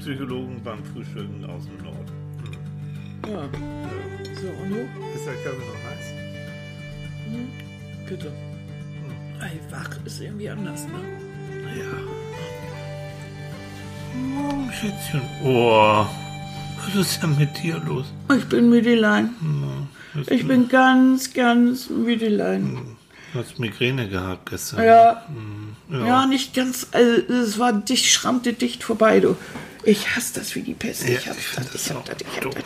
Psychologen beim Frühstücken aus dem Norden. Ja. Ja. So, und du? Ist der Kaffee noch heiß? Bitte. Ey, wach ist irgendwie anders, ne? Ja. Oh, Schätzchen. Oh, was ist denn mit dir los? Ich bin Müdelein. Was Ich bin ganz, ganz Müdelein. Du hast Migräne gehabt gestern. Ja. Ja. Ja, nicht ganz, also es war dicht, schrammte dicht vorbei, du. Ich hasse das wie die Pest. Ja, ich ich das, das ich hab auch das, ich hab doof. das.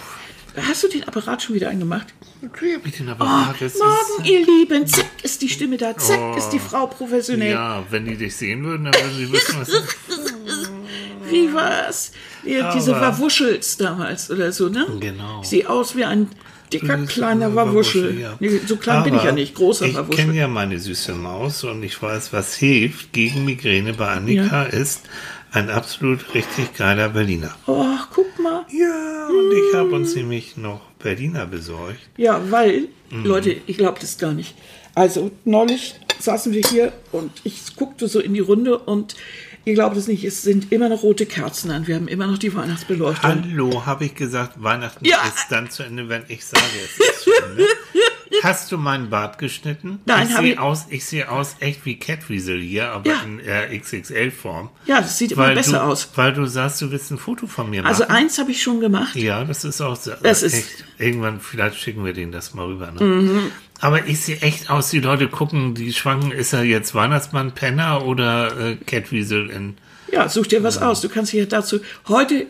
Hast du den Apparat schon wieder eingemacht? Natürlich hab ich den Oh, Apparat. Das morgen, ihr Lieben, zack ist die Stimme da, zack Oh. ist die Frau professionell. Ja, wenn die dich sehen würden, dann würden sie wissen, was Wie war's? Ja, diese Aber- Wawuschels damals oder so, ne? Genau. Ich sehe aus wie ein dicker, kleiner ein Wawuschel. ja. Nee, so klein bin ich Aber ja nicht, großer Ich Wawuschel. kenne ja meine süße Maus und ich weiß, was hilft gegen Migräne bei Annika ist ein absolut richtig geiler Berliner. Oh, guck mal. Ja, und ich habe uns nämlich noch Berliner besorgt. Ja, weil, Mhm. Leute, ich glaube das gar nicht. Also, neulich saßen wir hier und ich guckte so in die Runde und ihr glaubt es nicht, es sind immer noch rote Kerzen an. Wir haben immer noch die Weihnachtsbeleuchtung. Hallo, habe ich gesagt, Weihnachten Ja. ist dann zu Ende, wenn ich sage, es ist zu Hast du meinen Bart geschnitten? Nein, ich sehe ich- aus, ich sehe aus echt wie Catweasel hier, aber Ja. in äh, XXL-Form. Ja, das sieht immer besser du, aus. Weil du sagst, du willst ein Foto von mir Also machen. eins habe ich schon gemacht. Ja, das ist auch so. Das ist- echt, irgendwann, vielleicht schicken wir denen das mal rüber. Ne? Mhm. Aber ich sehe echt aus, die Leute gucken, die schwanken, ist er jetzt Weihnachtsmann, Penner oder äh, Catweasel in. Ja, such dir was aus. Du kannst hier dazu heute.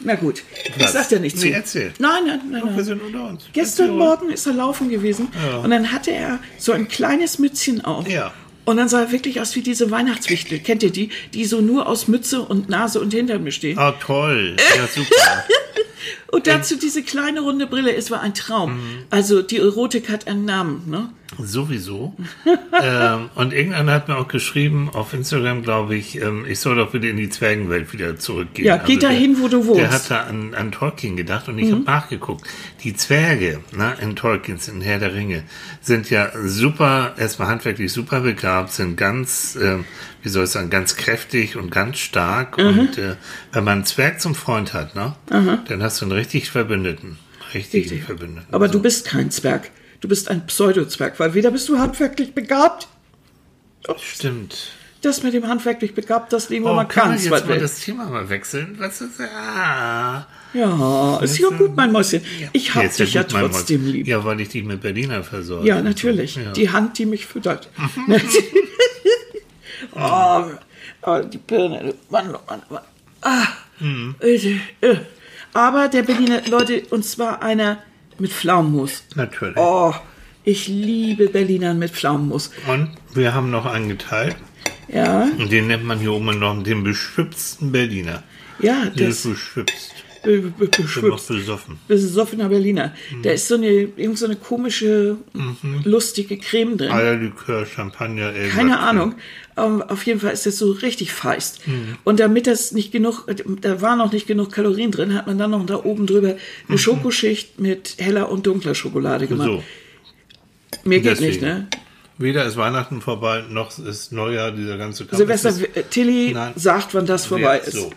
Na gut, ich sag dir nicht zu. Nee, erzähl. Nein, nein, nein. Wir nein. sind unter uns. Gestern Erzähl. Morgen ist er laufen gewesen und dann hatte er so ein kleines Mützchen auf. Ja. Und dann sah er wirklich aus wie diese Weihnachtswichtel. Kennt ihr die? Die so nur aus Mütze und Nase und Hintern bestehen. Ah, toll. Ja, super. Und dazu diese kleine runde Brille. Es war ein Traum. Mhm. Also die Erotik hat einen Namen. Ne? Sowieso. ähm, und irgendeiner hat mir auch geschrieben, auf Instagram, glaube ich, ähm, ich soll doch bitte in die Zwergenwelt wieder zurückgehen. Ja, geh dahin, wo du wohnst. Der hat da an, an Tolkien gedacht und ich habe nachgeguckt. Die Zwerge ne, in Tolkiens, in Herr der Ringe, sind ja super, erstmal handwerklich super begabt, sind ganz, ähm, wie soll ich sagen, ganz kräftig und ganz stark. Und äh, wenn man einen Zwerg zum Freund hat, ne, dann hast du einen richtig Verbündeten. Richtig, Richtig. Verbündeten. Aber du bist kein Zwerg. Du bist ein Pseudo-Zwerg, weil weder bist du handwerklich begabt. Stimmt. Das mit dem handwerklich begabt, das nehmen wir Oh, mal kann ganz weit weg. das Thema mal wechseln? Was ist, ah. Ja, ist ja gut, mein Mäuschen. Ich habe ja dich ja gut, mein trotzdem lieb. Ja, weil ich dich mit Berliner versorge. Ja, natürlich. Ja. Die Hand, die mich füttert. oh, oh, die Birne. Mann, oh Mann, Mann. Ah, Mhm. äh, äh. Aber der Berliner, Leute, und zwar einer mit Pflaumenmus. Natürlich. Oh, ich liebe Berliner mit Pflaumenmus. Und wir haben noch einen geteilt. Ja, Und den nennt man hier oben noch den beschwipsten Berliner. ja, Der ist das beschwipst. Beschwipst. besoffener Berliner. Mhm. Da ist so eine, irgend so eine komische, lustige Creme drin. Eierlikör, Champagner, irgendwas. Keine Ahnung. Ähm, auf jeden Fall ist das so richtig feist. Mhm. Und damit das nicht genug, da war noch nicht genug Kalorien drin, hat man dann noch da oben drüber eine Schokoschicht mit heller und dunkler Schokolade gemacht. Mhm. So, Mir geht deswegen. nicht, ne? weder ist Weihnachten vorbei, noch ist Neujahr, dieser ganze Kampf. Silvester, Tilly Nein. sagt, wann das vorbei ist. So.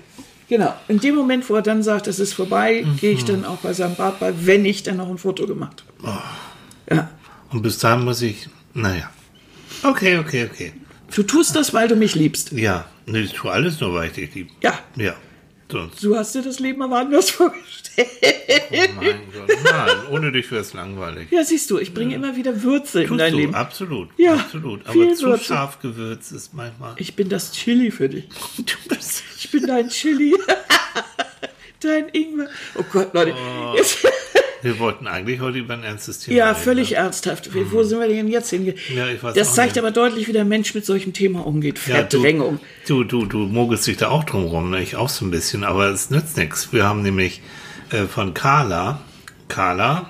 Genau. In dem Moment, wo er dann sagt, es ist vorbei, gehe Mhm. ich dann auch bei seinem Bart bei, wenn ich dann noch ein Foto gemacht habe. Oh. Ja. Und bis dahin muss ich, naja. Okay, okay, okay. Du tust das, weil du mich liebst. Ja, ich tue alles nur, weil ich dich liebe. Ja. Ja, sonst. Du hast dir das Leben aber anders vorgestellt. Oh mein Gott, nein, ohne dich wäre es langweilig. Ja, siehst du, ich bringe immer wieder Würze in Tust dein du, Leben. absolut. Ja, absolut. Aber viel zu Würze. scharf gewürzt ist manchmal. Ich bin das Chili für dich. Du bist. Ich bin dein Chili. dein Ingwer. Oh Gott, Leute. Jetzt, Wir wollten eigentlich heute über ein ernstes Thema ja, reden, völlig ne? ernsthaft. Wie- Wo sind wir denn jetzt hingegangen? Ja, ich weiß das zeigt nicht. aber deutlich, wie der Mensch mit solchem Thema umgeht. Ja, du, Verdrängung. du, du, du mogelst dich da auch drum rum, ne? ich auch so ein bisschen, aber es nützt nichts. Wir haben nämlich äh, von Carla, Carla,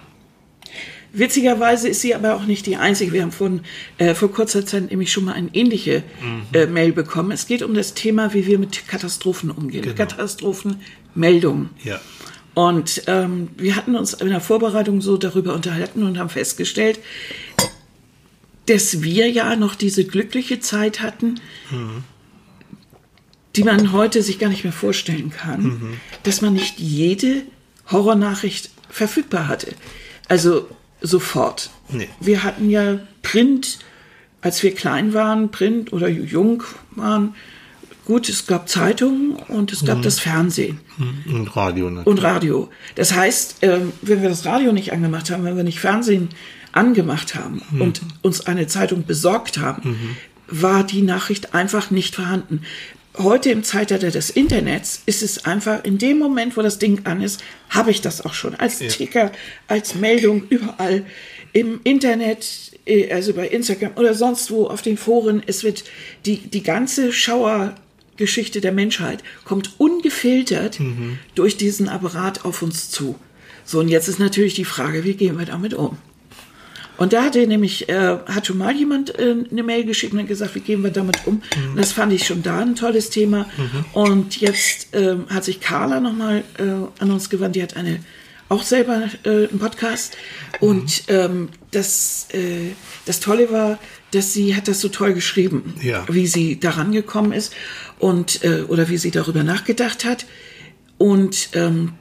Witzigerweise ist sie aber auch nicht die einzige. Wir haben von, äh, vor kurzer Zeit nämlich schon mal eine ähnliche äh, Mail bekommen. Es geht um das Thema, wie wir mit Katastrophen umgehen. Genau. Katastrophenmeldungen. ja, Und ähm, wir hatten uns in der Vorbereitung so darüber unterhalten und haben festgestellt, dass wir ja noch diese glückliche Zeit hatten, die man heute sich gar nicht mehr vorstellen kann, Mhm. dass man nicht jede Horrornachricht verfügbar hatte. Also sofort. Nee. Wir hatten ja Print, als wir klein waren, Print oder jung waren. Gut, es gab Zeitungen und es Mhm. gab das Fernsehen Und Radio natürlich. und Radio. Das heißt, ähm, wenn wir das Radio nicht angemacht haben, wenn wir nicht Fernsehen angemacht haben und uns eine Zeitung besorgt haben, war die Nachricht einfach nicht vorhanden. Heute im Zeitalter des Internets ist es einfach, in dem Moment, wo das Ding an ist, habe ich das auch schon als Ticker, als Meldung überall im Internet, äh, also bei Instagram oder sonst wo auf den Foren. Es wird die, die ganze Schauergeschichte der Menschheit kommt ungefiltert durch diesen Apparat auf uns zu. So, und jetzt ist natürlich die Frage, wie gehen wir damit um? Und da hatte nämlich, äh, hat schon mal jemand äh, eine Mail geschickt und hat gesagt, wie gehen wir damit um? Und das fand ich schon da ein tolles Thema. Und jetzt ähm, hat sich Carla nochmal äh, an uns gewandt, die hat eine auch selber äh, einen Podcast. Und ähm, das, äh, das Tolle war, dass sie hat das so toll geschrieben, Ja. wie sie daran gekommen ist und äh, oder wie sie darüber nachgedacht hat. Und ähm,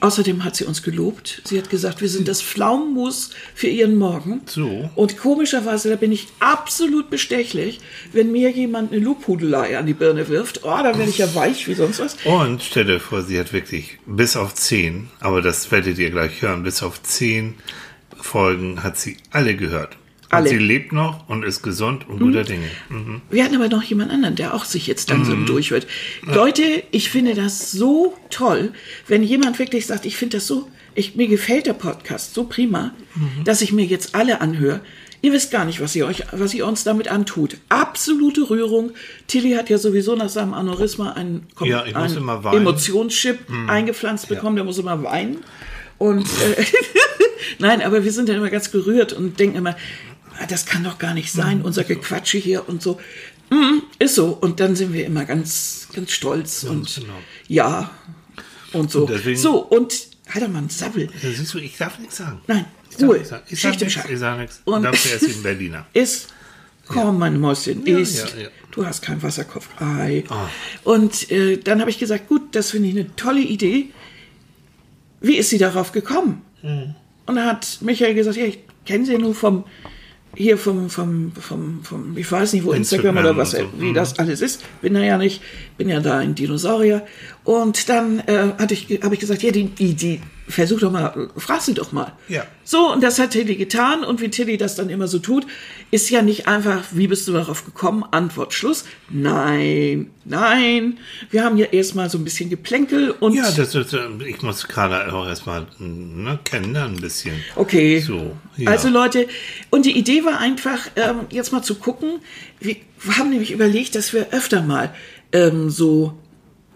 Außerdem hat sie uns gelobt. Sie hat gesagt, wir sind das Pflaumenmus für ihren Morgen. So. Und komischerweise, da bin ich absolut bestechlich, wenn mir jemand eine Lobhudelei an die Birne wirft. Oh, da werde ich ja weich wie sonst was. Und stell dir vor, sie hat wirklich bis auf zehn, aber das werdet ihr gleich hören, bis auf zehn Folgen hat sie alle gehört. Und Alle. sie lebt noch und ist gesund und guter Dinge. Mhm. Wir hatten aber noch jemand anderen, der auch sich jetzt langsam durchhört. Leute, ich finde das so toll, wenn jemand wirklich sagt, ich finde das so, ich, mir gefällt der Podcast so prima, dass ich mir jetzt alle anhöre. Ihr wisst gar nicht, was ihr euch, was ihr uns damit antut. Absolute Rührung. Tilly hat ja sowieso nach seinem Aneurysma einen, Ja, ich muss einen. Emotionschip eingepflanzt bekommen, der muss immer weinen. Und äh, nein, aber wir sind dann immer ganz gerührt und denken immer, ah, das kann doch gar nicht sein, unser Gequatsche hier und so. Mm, ist so. Und dann sind wir immer ganz, ganz stolz und genau. ja und so. Und deswegen- so, und halt mal einen Sabbel. Ja, siehst du, ich darf nichts sagen. Nein, Ich Ruhe. Ich sag Schicht im nichts, ich sag nichts. Und- dafür ist ein Berliner. Ist, komm, mein Mäuschen, Ja, ist. ja, ja. Du hast kein Wasserkopf. Ei. Ah. Und äh, dann habe ich gesagt, gut, das finde ich eine tolle Idee. Wie ist sie darauf gekommen? Hm. Und dann hat Michael gesagt, ja, ich kenne sie nur vom hier vom, vom, vom, vom, ich weiß nicht, wo Instagram, Instagram oder was, und so. wie Mhm. das alles ist. Bin da ja nicht, bin ja da ein Dinosaurier. Und dann äh, hatte ich, habe ich gesagt, ja, die, die, die, versuch doch mal, frag sie doch mal. Ja. So, und das hat Tilly getan. Und wie Tilly das dann immer so tut, ist ja nicht einfach, wie bist du darauf gekommen? Antwort, Schluss. Nein, nein. Wir haben ja erstmal so ein bisschen Geplänkel und. Ja, das ist, äh, ich muss gerade auch erstmal ne, kennenlernen ein bisschen. Okay. So, ja. Also Leute, und die Idee war einfach, ähm, jetzt mal zu gucken. Wir haben nämlich überlegt, dass wir öfter mal ähm, so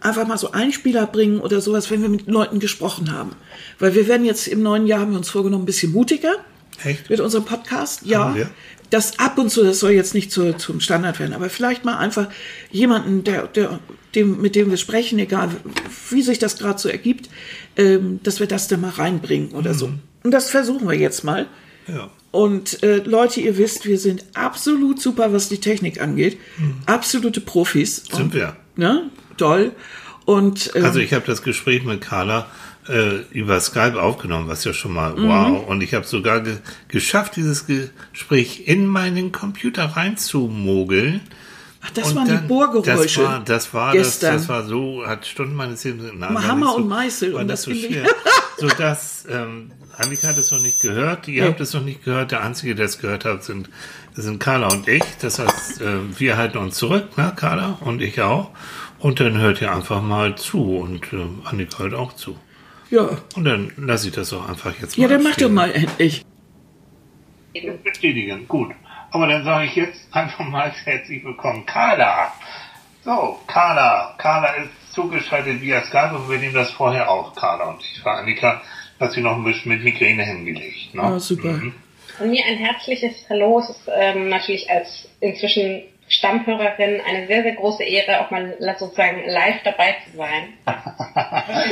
einfach mal so Einspieler bringen oder sowas, wenn wir mit Leuten gesprochen haben. Weil wir werden jetzt im neuen Jahr haben wir uns vorgenommen, ein bisschen mutiger Echt? mit unserem Podcast. Ja. Das ab und zu, das soll jetzt nicht zu, zum Standard werden, aber vielleicht mal einfach jemanden, der, der, dem, mit dem wir sprechen, egal wie sich das gerade so ergibt, ähm, dass wir das da mal reinbringen oder so. Und das versuchen wir jetzt mal. Ja. Und äh, Leute, ihr wisst, wir sind absolut super, was die Technik angeht. Absolute Profis. Sind Und, wir. Ne? Toll. Und ähm, Also ich habe das Gespräch mit Carla äh, über Skype aufgenommen, was ja schon mal Mhm. wow. Und ich habe sogar ge geschafft, dieses Gespräch in meinen Computer reinzumogeln. ach, das Und waren dann- die Bohrgeräusche. Das war, das war, das, gestern. das war so, hat Stunden meines Lebens. War Hammer so, und Meißel War und das das so schwer. so dass, ähm, Annika hat es noch nicht gehört, ihr Nee. habt es noch nicht gehört, der Einzige, der es gehört hat, sind, sind Carla und ich. Das heißt, äh, wir halten uns zurück, ne, Carla und ich auch. Und dann hört ihr einfach mal zu und äh, Annika hört auch zu. ja. Und dann lasse ich das auch einfach jetzt mal ja, dann mach doch mal endlich. Bestätigen, gut. Aber dann sage ich jetzt einfach mal herzlich willkommen, Carla. So, Carla. Carla ist zugeschaltet via Skype und wir nehmen das vorher auf, Carla. Und ich frage Annika, hat sie noch ein bisschen mit Migräne hingelegt. Ne? Ah, super. Mhm. Von mir ein herzliches Hallo. Es ist ähm, natürlich als inzwischen Stammhörerin eine sehr, sehr große Ehre, auch mal sozusagen live dabei zu sein.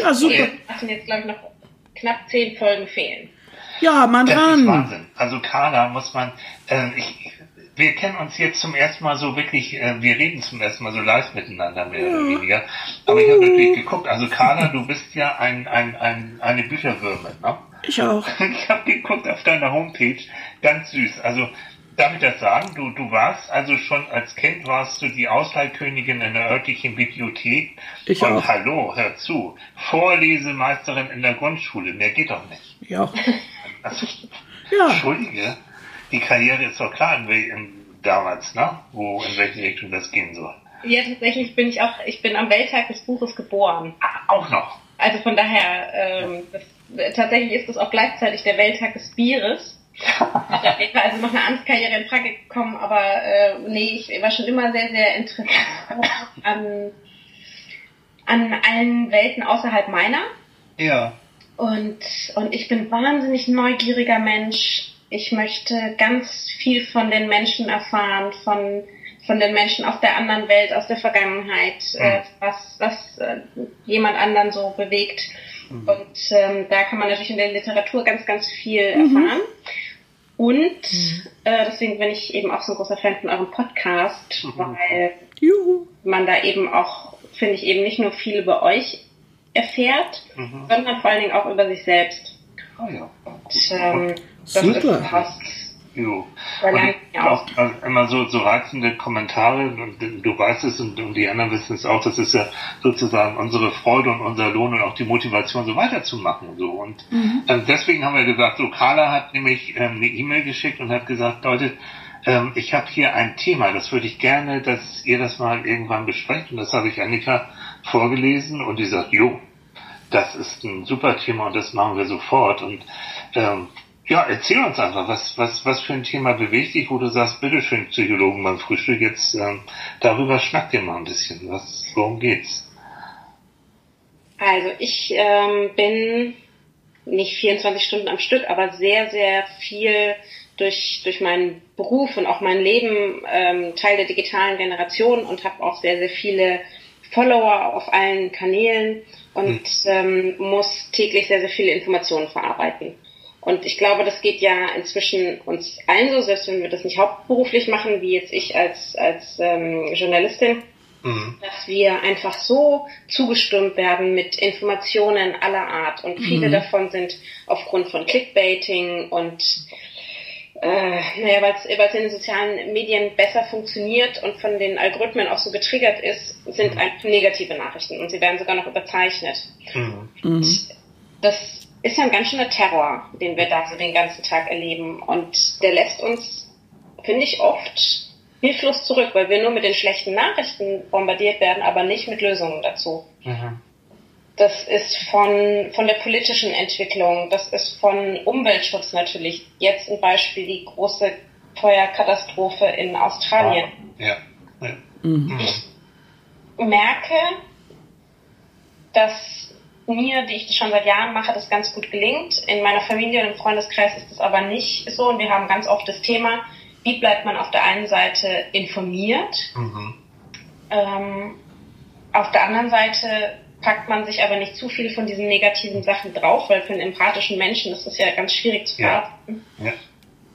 Ja, super. Wir lassen jetzt, glaube ich, noch knapp zehn Folgen fehlen. Ja, Mann Das ist dran. Wahnsinn. Also Carla muss man, äh, ich, wir kennen uns jetzt zum ersten Mal so wirklich, äh, wir reden zum ersten Mal so live miteinander, mehr ja. oder weniger. Aber ich habe natürlich geguckt, also Carla, du bist ja ein, ein, ein, eine Bücherwürme, ne? Ich auch. Ich habe geguckt auf deiner Homepage, ganz süß. Also darf ich das sagen? Du, du warst also schon als Kind warst du die Ausleihkönigin in der örtlichen Bibliothek. Ich und auch. hallo, hör zu, Vorlesemeisterin in der Grundschule, mehr geht doch nicht. Ja. Also, Ja. Entschuldige, die Karriere ist doch klar, in, in, damals, ne? Wo, in welche Richtung das gehen soll. Ja, tatsächlich bin ich auch, ich bin am Welttag des Buches geboren. Ah, auch noch. Also von daher, ähm, das, tatsächlich ist es auch gleichzeitig der Welttag des Bieres. Da wäre also noch eine Amtskarriere in Frage gekommen, aber äh, nee, ich war schon immer sehr, sehr interessiert an, an allen Welten außerhalb meiner. Ja. Und, und ich bin wahnsinnig neugieriger Mensch. Ich möchte ganz viel von den Menschen erfahren, von, von den Menschen auf der anderen Welt, aus der Vergangenheit, äh, was, was äh, jemand anderen so bewegt. Und ähm, da kann man natürlich in der Literatur ganz, ganz viel erfahren. Und äh, deswegen bin ich eben auch so ein großer Fan von eurem Podcast, weil Juhu. man da eben auch, finde ich, eben nicht nur viel über euch erfährt, sondern vor allen Dingen auch über sich selbst. Oh ja. Und, ähm, das Super. ist was, Jo. Und auch also immer so, so reizende Kommentare und du weißt es und, und die anderen wissen es auch, das ist ja sozusagen unsere Freude und unser Lohn und auch die Motivation, so weiterzumachen. So. Und ähm, deswegen haben wir gesagt, so Carla hat nämlich ähm, eine E-Mail geschickt und hat gesagt, Leute, ähm, ich habe hier ein Thema, das würde ich gerne, dass ihr das mal irgendwann besprecht. Und das habe ich Annika vorgelesen und die sagt, jo, das ist ein super Thema und das machen wir sofort. Und ähm, ja, erzähl uns einfach, was, was, was für ein Thema bewegt dich, wo du sagst, bitteschön, Psychologen beim Frühstück, jetzt ähm, darüber schnackt ihr mal ein bisschen. Was, worum geht's? Also ich ähm, bin nicht 24 Stunden am Stück, aber sehr, sehr viel durch, durch meinen Beruf und auch mein Leben ähm, Teil der digitalen Generation und habe auch sehr, sehr viele Follower auf allen Kanälen und ähm, muss täglich sehr, sehr viele Informationen verarbeiten. Und ich glaube, das geht ja inzwischen uns allen so, selbst wenn wir das nicht hauptberuflich machen, wie jetzt ich als, als ähm, Journalistin, Mhm. dass wir einfach so zugestimmt werden mit Informationen aller Art und viele davon sind aufgrund von Clickbaiting und äh, naja, weil es in den sozialen Medien besser funktioniert und von den Algorithmen auch so getriggert ist, sind einfach negative Nachrichten und sie werden sogar noch überzeichnet. Mhm. Das ist ja ein ganz schöner Terror, den wir da so den ganzen Tag erleben und der lässt uns, finde ich, oft hilflos zurück, weil wir nur mit den schlechten Nachrichten bombardiert werden, aber nicht mit Lösungen dazu. Mhm. Das ist von, von der politischen Entwicklung, das ist von Umweltschutz natürlich. Jetzt ein Beispiel die große Feuerkatastrophe in Australien. Ja. ja. merke, dass mir, die ich das schon seit Jahren mache, das ganz gut gelingt. In meiner Familie und im Freundeskreis ist das aber nicht so und wir haben ganz oft das Thema, wie bleibt man auf der einen Seite informiert, Mhm. ähm, auf der anderen Seite packt man sich aber nicht zu viel von diesen negativen Sachen drauf, weil für einen empathischen Menschen ist das ja ganz schwierig zu Ja. verarbeiten. Ja.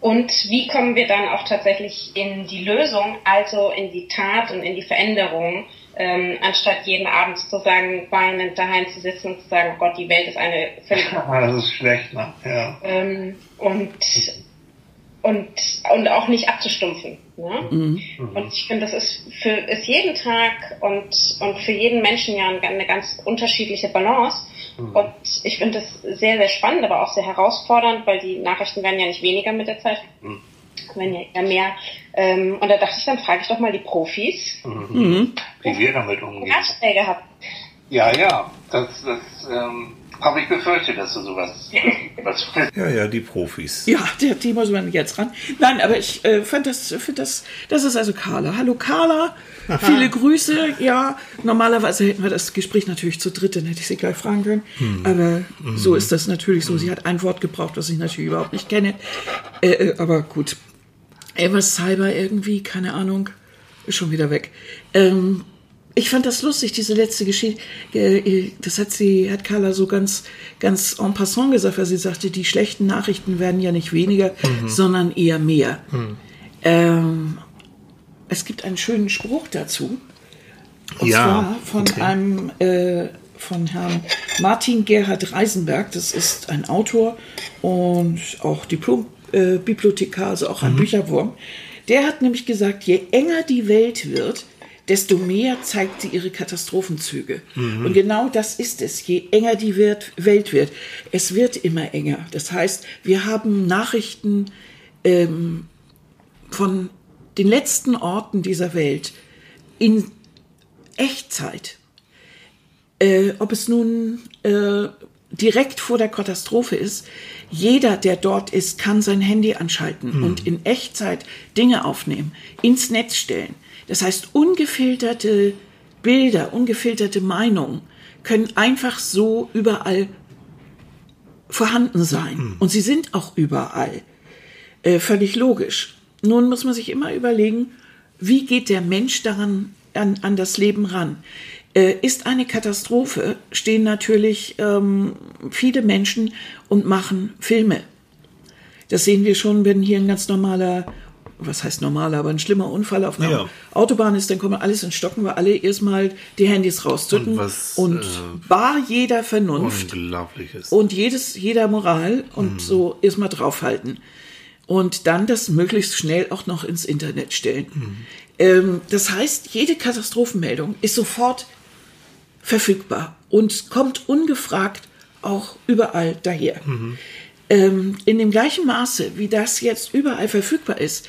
Und wie kommen wir dann auch tatsächlich in die Lösung, also in die Tat und in die Veränderung, ähm, anstatt jeden Abend sozusagen weinend daheim zu sitzen und zu sagen, oh Gott, die Welt ist eine völlig Ah, Das ist schlecht, ne? Ja. ähm, und, und, und auch nicht abzustumpfen. Ne? Und ich finde, das ist für ist jeden Tag und, und für jeden Menschen ja eine ganz unterschiedliche Balance. Und ich finde das sehr, sehr spannend, aber auch sehr herausfordernd, weil die Nachrichten werden ja nicht weniger mit der Zeit, werden ja eher mehr. Ähm, und da dachte ich, dann frage ich doch mal die Profis. Mhm. Wie wir damit umgehen. Ratschläge habt. Ja, ja, das, das ähm, habe ich befürchtet, dass du sowas was Ja, ja, die Profis. Ja, die, die muss man jetzt ran. Nein, aber ich äh, fand das, find das, das ist also Carla. Hallo Carla, viele Grüße. Ja, normalerweise hätten wir das Gespräch natürlich zu dritt, dann hätte ich sie gleich fragen können. Aber so ist das natürlich so. Sie hat ein Wort gebraucht, das ich natürlich überhaupt nicht kenne. Äh, äh, aber gut. Etwas Cyber irgendwie, keine Ahnung, ist schon wieder weg. Ähm, ich fand das lustig, diese letzte Geschichte. Äh, Das hat sie, hat Carla so ganz, ganz en passant gesagt, weil sie sagte, die schlechten Nachrichten werden ja nicht weniger, sondern eher mehr. Ähm, es gibt einen schönen Spruch dazu. Und Ja, zwar von okay. einem äh, von Herrn Martin Gerhard Reisenberg. Das ist ein Autor und auch Diplom-Bibliothekar, äh, also auch ein Bücherwurm. Der hat nämlich gesagt, je enger die Welt wird, desto mehr zeigt sie ihre Katastrophenzüge. Und genau das ist es. Je enger die Welt wird, es wird immer enger. Das heißt, wir haben Nachrichten ähm, von den letzten Orten dieser Welt in Echtzeit. Äh, ob es nun äh, direkt vor der Katastrophe ist, jeder, der dort ist, kann sein Handy anschalten und in Echtzeit Dinge aufnehmen, ins Netz stellen. Das heißt, ungefilterte Bilder, ungefilterte Meinungen können einfach so überall vorhanden sein. Und sie sind auch überall. Äh, völlig logisch. Nun muss man sich immer überlegen, wie geht der Mensch daran an, an das Leben ran? Äh, ist eine Katastrophe, stehen natürlich ähm, viele Menschen und machen Filme. Das sehen wir schon, wenn hier ein ganz normaler, was heißt normaler, aber ein schlimmer Unfall auf einer Ja. Autobahn ist, dann kommen alles in Stocken, weil alle erstmal die Handys rauszücken Und was, und äh, bar jeder Vernunft Unglaubliches. und jedes, jeder Moral und so erstmal draufhalten. Und dann das möglichst schnell auch noch ins Internet stellen. Ähm, das heißt, jede Katastrophenmeldung ist sofort verfügbar und kommt ungefragt auch überall daher. Ähm, in dem gleichen Maße, wie das jetzt überall verfügbar ist,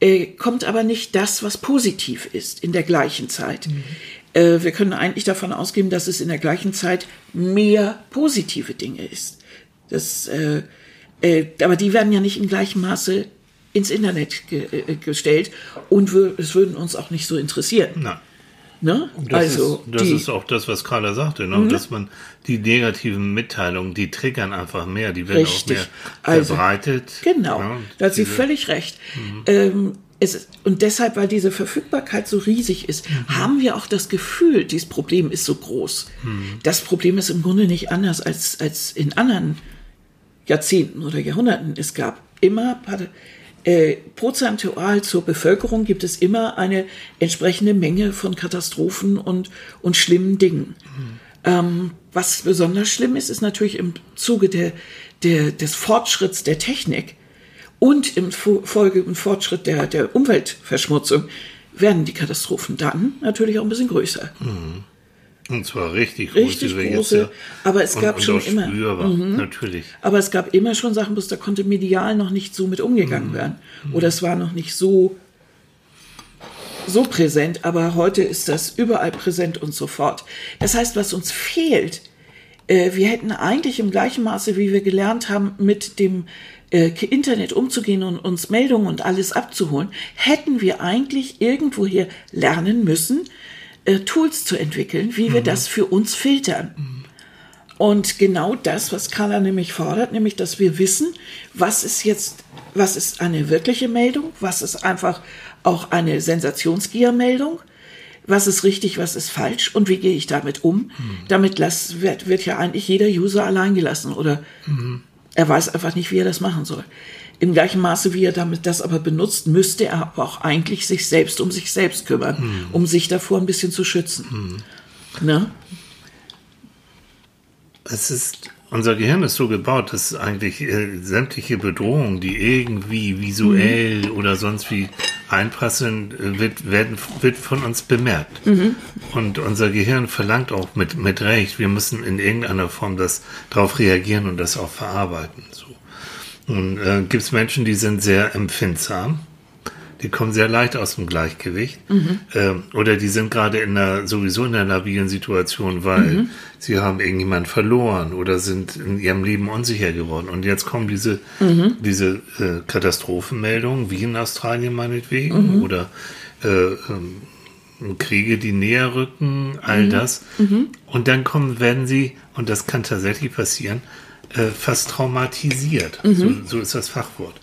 äh, kommt aber nicht das, was positiv ist, in der gleichen Zeit. Äh, wir können eigentlich davon ausgehen, dass es in der gleichen Zeit mehr positive Dinge ist. Das, äh, äh, aber die werden ja nicht im gleichen Maße ins Internet ge äh, gestellt und es würden uns auch nicht so interessieren. Na, Ne? das, also ist, das die, Mhm. ist auch das, was Carla sagte, ne? dass man die negativen Mitteilungen, die triggern einfach mehr, die werden Richtig. auch mehr Also, verbreitet. Genau, Ja, da hat sie völlig recht. Ähm, es ist, und deshalb, weil diese Verfügbarkeit so riesig ist, Mhm. haben wir auch das Gefühl, dieses Problem ist so groß. Mhm. Das Problem ist im Grunde nicht anders als, als in anderen Jahrzehnten oder Jahrhunderten. Es gab immer, äh, prozentual zur Bevölkerung gibt es immer eine entsprechende Menge von Katastrophen und, und schlimmen Dingen. Ähm, was besonders schlimm ist, ist natürlich im Zuge der, der, des Fortschritts der Technik und im Fo- Folge im Fortschritt der, der Umweltverschmutzung werden die Katastrophen dann natürlich auch ein bisschen größer. Und zwar richtig groß. Richtig wir große, ja- aber es und, gab und schon auch immer. Mhm. Natürlich. Aber es gab immer schon Sachen, bloß da konnte medial noch nicht so mit umgegangen werden. Oder es war noch nicht so, so präsent, aber heute ist das überall präsent und so fort. Das heißt, was uns fehlt, äh, wir hätten eigentlich im gleichen Maße, wie wir gelernt haben, mit dem äh, Internet umzugehen und uns Meldungen und alles abzuholen, hätten wir eigentlich irgendwoher lernen müssen, äh, Tools zu entwickeln, wie wir das für uns filtern. Und genau das, was Carla nämlich fordert, nämlich, dass wir wissen, was ist jetzt, was ist eine wirkliche Meldung, was ist einfach auch eine Sensationsgier-Meldung, was ist richtig, was ist falsch und wie gehe ich damit um. Damit lass, wird, wird ja eigentlich jeder User allein gelassen oder er weiß einfach nicht, wie er das machen soll. Im gleichen Maße, wie er damit das aber benutzt, müsste er aber auch eigentlich sich selbst um sich selbst kümmern, um sich davor ein bisschen zu schützen. Ne? Es ist, unser Gehirn ist so gebaut, dass eigentlich äh, sämtliche Bedrohungen, die irgendwie visuell Mhm. oder sonst wie einprasseln, äh, wird, werden, wird von uns bemerkt. Mhm. Und unser Gehirn verlangt auch mit, mit Recht, wir müssen in irgendeiner Form das darauf reagieren und das auch verarbeiten. So. Und äh, gibt es Menschen, die sind sehr empfindsam. Die kommen sehr leicht aus dem Gleichgewicht. Ähm, oder die sind gerade in einer, sowieso in einer labilen Situation, weil sie haben irgendjemand verloren oder sind in ihrem Leben unsicher geworden. Und jetzt kommen diese, diese äh, Katastrophenmeldungen, wie in Australien meinetwegen, oder äh, ähm, Kriege, die näher rücken, all das. Und dann kommen, werden sie, und das kann tatsächlich passieren, äh, fast traumatisiert. So, so ist das Fachwort.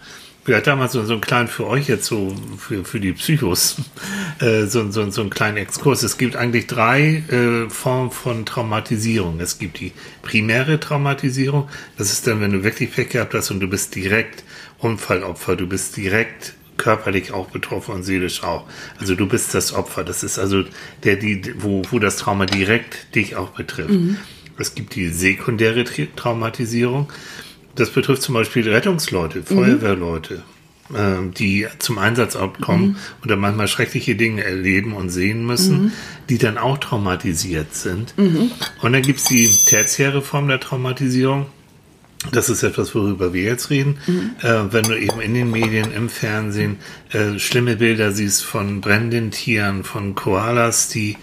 Vielleicht damals so, so einen kleinen für euch jetzt so, für, für die Psychos, äh, so, so, so einen kleinen Exkurs. Es gibt eigentlich drei äh, Formen von Traumatisierung. Es gibt die primäre Traumatisierung. Das ist dann, wenn du wirklich Pech gehabt hast und du bist direkt Unfallopfer, du bist direkt körperlich auch betroffen und seelisch auch. Also du bist das Opfer. Das ist also der, die, wo, wo das Trauma direkt dich auch betrifft. Mhm. Es gibt die sekundäre Traumatisierung. Das betrifft zum Beispiel Rettungsleute, mhm. Feuerwehrleute, äh, die zum Einsatzort kommen mhm. und dann manchmal schreckliche Dinge erleben und sehen müssen, mhm. die dann auch traumatisiert sind. Mhm. Und dann gibt es die tertiäre Form der Traumatisierung. Das ist etwas, worüber wir jetzt reden. Mhm. Äh, wenn du eben in den Medien, im Fernsehen äh, schlimme Bilder siehst von brennenden Tieren, von Koalas, die,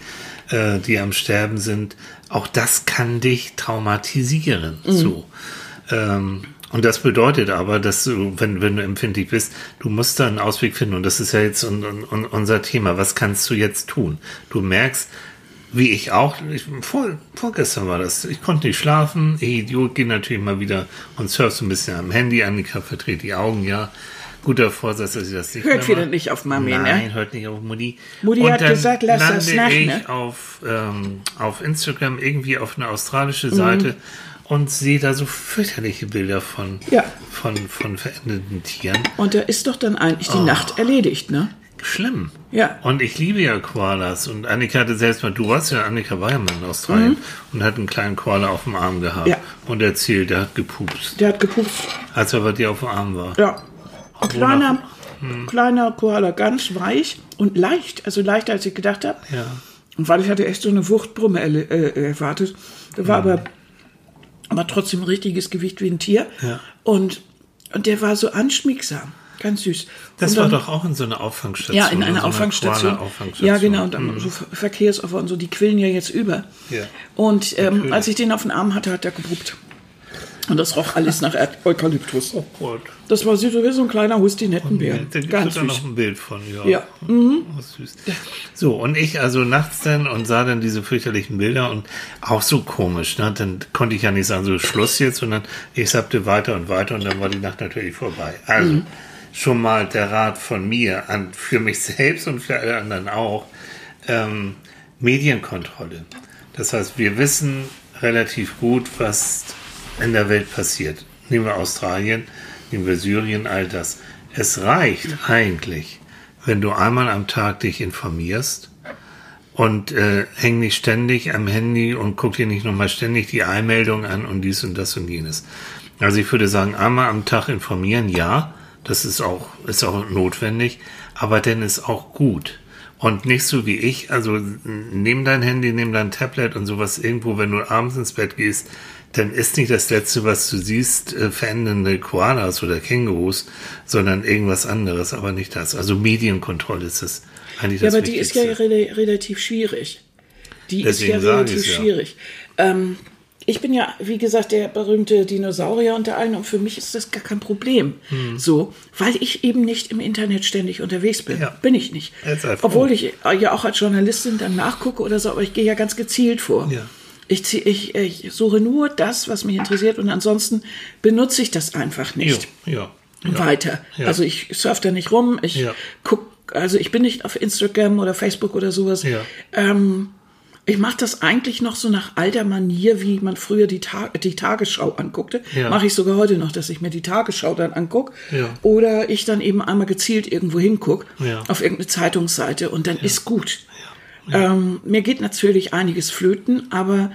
äh, die am Sterben sind, auch das kann dich traumatisieren. Mhm. So. Ähm, und das bedeutet aber, dass du, wenn, wenn du empfindlich bist, du musst da einen Ausweg finden. Und das ist ja jetzt un, un, unser Thema. Was kannst du jetzt tun? Du merkst, wie ich auch, ich, vor, vorgestern war das, ich konnte nicht schlafen, ich Idiot, gehe natürlich mal wieder und surfst ein bisschen am Handy, Annika verdreht die Augen, ja. Guter Vorsatz, dass ich das nicht Hört wieder nicht auf Mami, Nein, ne? Nein, hört nicht auf Mutti. Mutti und hat gesagt, lass das nach, ich ne? auf, ähm, auf Instagram irgendwie auf eine australische Seite mhm und sehe da so fürchterliche Bilder von, ja. von, von verendeten Tieren. Und da ist doch dann eigentlich die oh. Nacht erledigt, ne? Schlimm. Ja. Und ich liebe ja Koalas. Und Annika hatte selbst mal, du warst ja, Annika war ja mal in Australien mhm. und hat einen kleinen Koala auf dem Arm gehabt. Ja. Und erzählt, der hat gepupst. Der hat gepupst. Als er bei dir auf dem Arm war. Ja. Ein kleiner, hm. kleiner Koala, ganz weich und leicht. Also leichter, als ich gedacht habe. Ja. Und weil ich hatte echt so eine Wuchtbrumme äh, erwartet. Der war mhm. aber aber trotzdem ein richtiges Gewicht wie ein Tier. Ja. Und, und der war so anschmiegsam. Ganz süß. Das dann, war doch auch in so einer Auffangstation. Ja, in einer so Auffangstation. Auffangstation. Ja, genau. Und dann mhm. so Verkehrsopfer und so, die quillen ja jetzt über. Ja. Und ähm, als ich den auf den Arm hatte, hat er gebruppt. Und das roch alles nach Eukalyptus. Oh Gott. Das war so wie so ein kleiner Hustinettenbär. Da gibt es da noch ein Bild von, ja. Ja. Mhm. Oh, süß. So, und ich also nachts dann und sah dann diese fürchterlichen Bilder und auch so komisch. Ne? Dann konnte ich ja nicht sagen, so Schluss jetzt, sondern ich sappte weiter und weiter und dann war die Nacht natürlich vorbei. Also, mhm. schon mal der Rat von mir an, für mich selbst und für alle anderen auch, ähm, Medienkontrolle. Das heißt, wir wissen relativ gut, was in der Welt passiert. Nehmen wir Australien, nehmen wir Syrien, all das. Es reicht eigentlich, wenn du einmal am Tag dich informierst und äh, häng nicht ständig am Handy und guck dir nicht nochmal ständig die Einmeldung an und dies und das und jenes. Also ich würde sagen, einmal am Tag informieren, ja, das ist auch, ist auch notwendig, aber denn ist auch gut. Und nicht so wie ich, also nimm dein Handy, nimm dein Tablet und sowas irgendwo, wenn du abends ins Bett gehst, dann ist nicht das Letzte, was du siehst, äh, verändernde Koalas oder Kängurus, sondern irgendwas anderes, aber nicht das. Also Medienkontrolle ist es eigentlich das Ja, aber die ist ja re relativ schwierig. Die Deswegen ist ja relativ schwierig. Ja. Ähm, ich bin ja, wie gesagt, der berühmte Dinosaurier unter allen und für mich ist das gar kein Problem. Hm. So, weil ich eben nicht im Internet ständig unterwegs bin. Ja. Bin ich nicht. Obwohl ich ja auch als Journalistin dann nachgucke oder so, aber ich gehe ja ganz gezielt vor. Ja. Ich, zieh, ich, ich suche nur das, was mich interessiert und ansonsten benutze ich das einfach nicht ja, ja, weiter. Ja. Also ich surfe da nicht rum, ich ja. guck, also ich bin nicht auf Instagram oder Facebook oder sowas. Ja. Ähm, ich mache das eigentlich noch so nach alter Manier, wie man früher die, Ta die Tagesschau anguckte. Ja. Mache ich sogar heute noch, dass ich mir die Tagesschau dann angucke. Ja. Oder ich dann eben einmal gezielt irgendwo hinguck, ja. auf irgendeine Zeitungsseite und dann ist gut. Ähm, mir geht natürlich einiges flöten, aber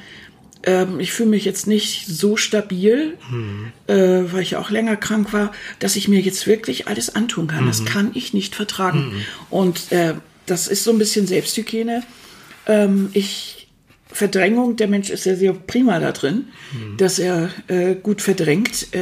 ähm, ich fühle mich jetzt nicht so stabil, mhm. äh, weil ich ja auch länger krank war, dass ich mir jetzt wirklich alles antun kann. Mhm. Das kann ich nicht vertragen. Mhm. Und äh, das ist so ein bisschen Selbsthygiene. Ähm, ich Verdrängung, der Mensch ist ja sehr prima da drin, mhm. dass er äh, gut verdrängt.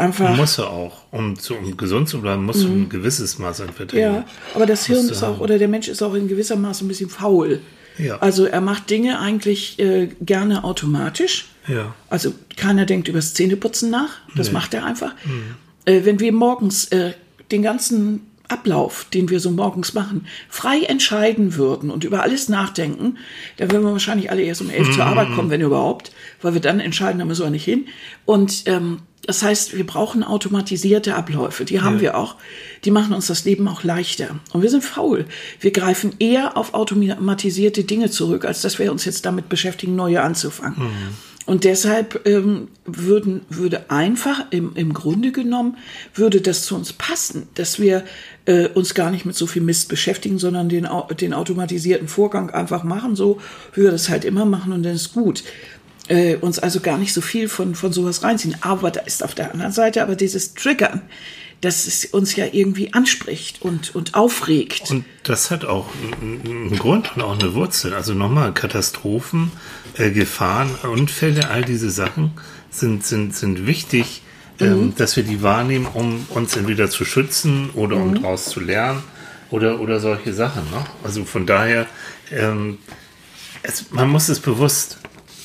Einfach. Muss er auch. Um, zu, um gesund zu bleiben, muss mhm. ein gewisses Maß an Verdrängung. Ja, aber das Hirn ist auch, oder der Mensch ist auch in gewisser Maß ein bisschen faul. Ja. Also er macht Dinge eigentlich äh, gerne automatisch. Ja. Also keiner denkt über das Zähneputzen nach. Das nee. macht er einfach. Mhm. Äh, wenn wir morgens äh, den ganzen Ablauf, den wir so morgens machen, frei entscheiden würden und über alles nachdenken, dann würden wir wahrscheinlich alle erst um elf mhm. zur Arbeit kommen, wenn überhaupt, weil wir dann entscheiden, da müssen wir nicht hin. Und ähm, das heißt, wir brauchen automatisierte Abläufe. Die haben ja. wir auch. Die machen uns das Leben auch leichter. Und wir sind faul. Wir greifen eher auf automatisierte Dinge zurück, als dass wir uns jetzt damit beschäftigen, neue anzufangen. Mhm. Und deshalb ähm, würden, würde einfach im, im Grunde genommen, würde das zu uns passen, dass wir äh, uns gar nicht mit so viel Mist beschäftigen, sondern den, den automatisierten Vorgang einfach machen, so wie wir das halt immer machen und dann ist gut. Äh, uns also gar nicht so viel von, von sowas reinziehen. Aber da ist auf der anderen Seite aber dieses Triggern, dass es uns ja irgendwie anspricht und, und aufregt. Und das hat auch einen Grund und auch eine Wurzel. Also nochmal, Katastrophen äh, Gefahren, Unfälle, all diese Sachen sind, sind, sind wichtig, ähm, mhm. dass wir die wahrnehmen, um uns entweder zu schützen oder um mhm. daraus zu lernen oder, oder solche Sachen. Ne? Also von daher, ähm, es, man muss es bewusst,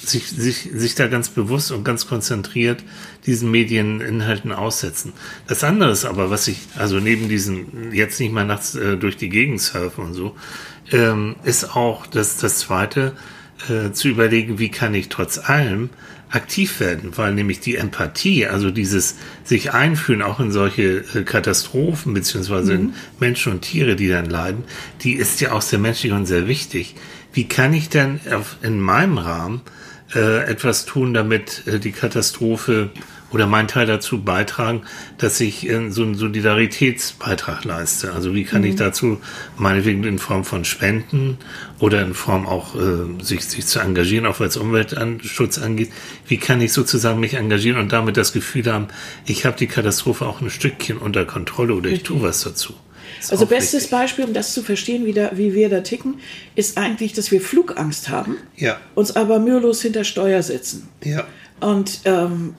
sich, sich, sich da ganz bewusst und ganz konzentriert diesen Medieninhalten aussetzen. Das andere ist aber, was ich, also neben diesen, jetzt nicht mal nachts äh, durch die Gegend surfen und so, ähm, ist auch das, das zweite, äh, zu überlegen, wie kann ich trotz allem aktiv werden, weil nämlich die Empathie, also dieses sich einfühlen auch in solche äh, Katastrophen beziehungsweise mhm. in Menschen und Tiere, die dann leiden, die ist ja auch sehr menschlich und sehr wichtig. Wie kann ich denn auf, in meinem Rahmen äh, etwas tun, damit äh, die Katastrophe oder mein Teil dazu beitragen, dass ich äh, so einen Solidaritätsbeitrag leiste. Also wie kann mhm. ich dazu meinetwegen in Form von Spenden oder in Form auch äh, sich, sich zu engagieren, auch was Umweltschutz angeht, wie kann ich sozusagen mich engagieren und damit das Gefühl haben, ich habe die Katastrophe auch ein Stückchen unter Kontrolle oder ich tue was dazu. Also bestes wichtig. Beispiel, um das zu verstehen, wie, da, wie wir da ticken, ist eigentlich, dass wir Flugangst haben, ja. uns aber mühelos hinter Steuer setzen. Ja. Und ähm,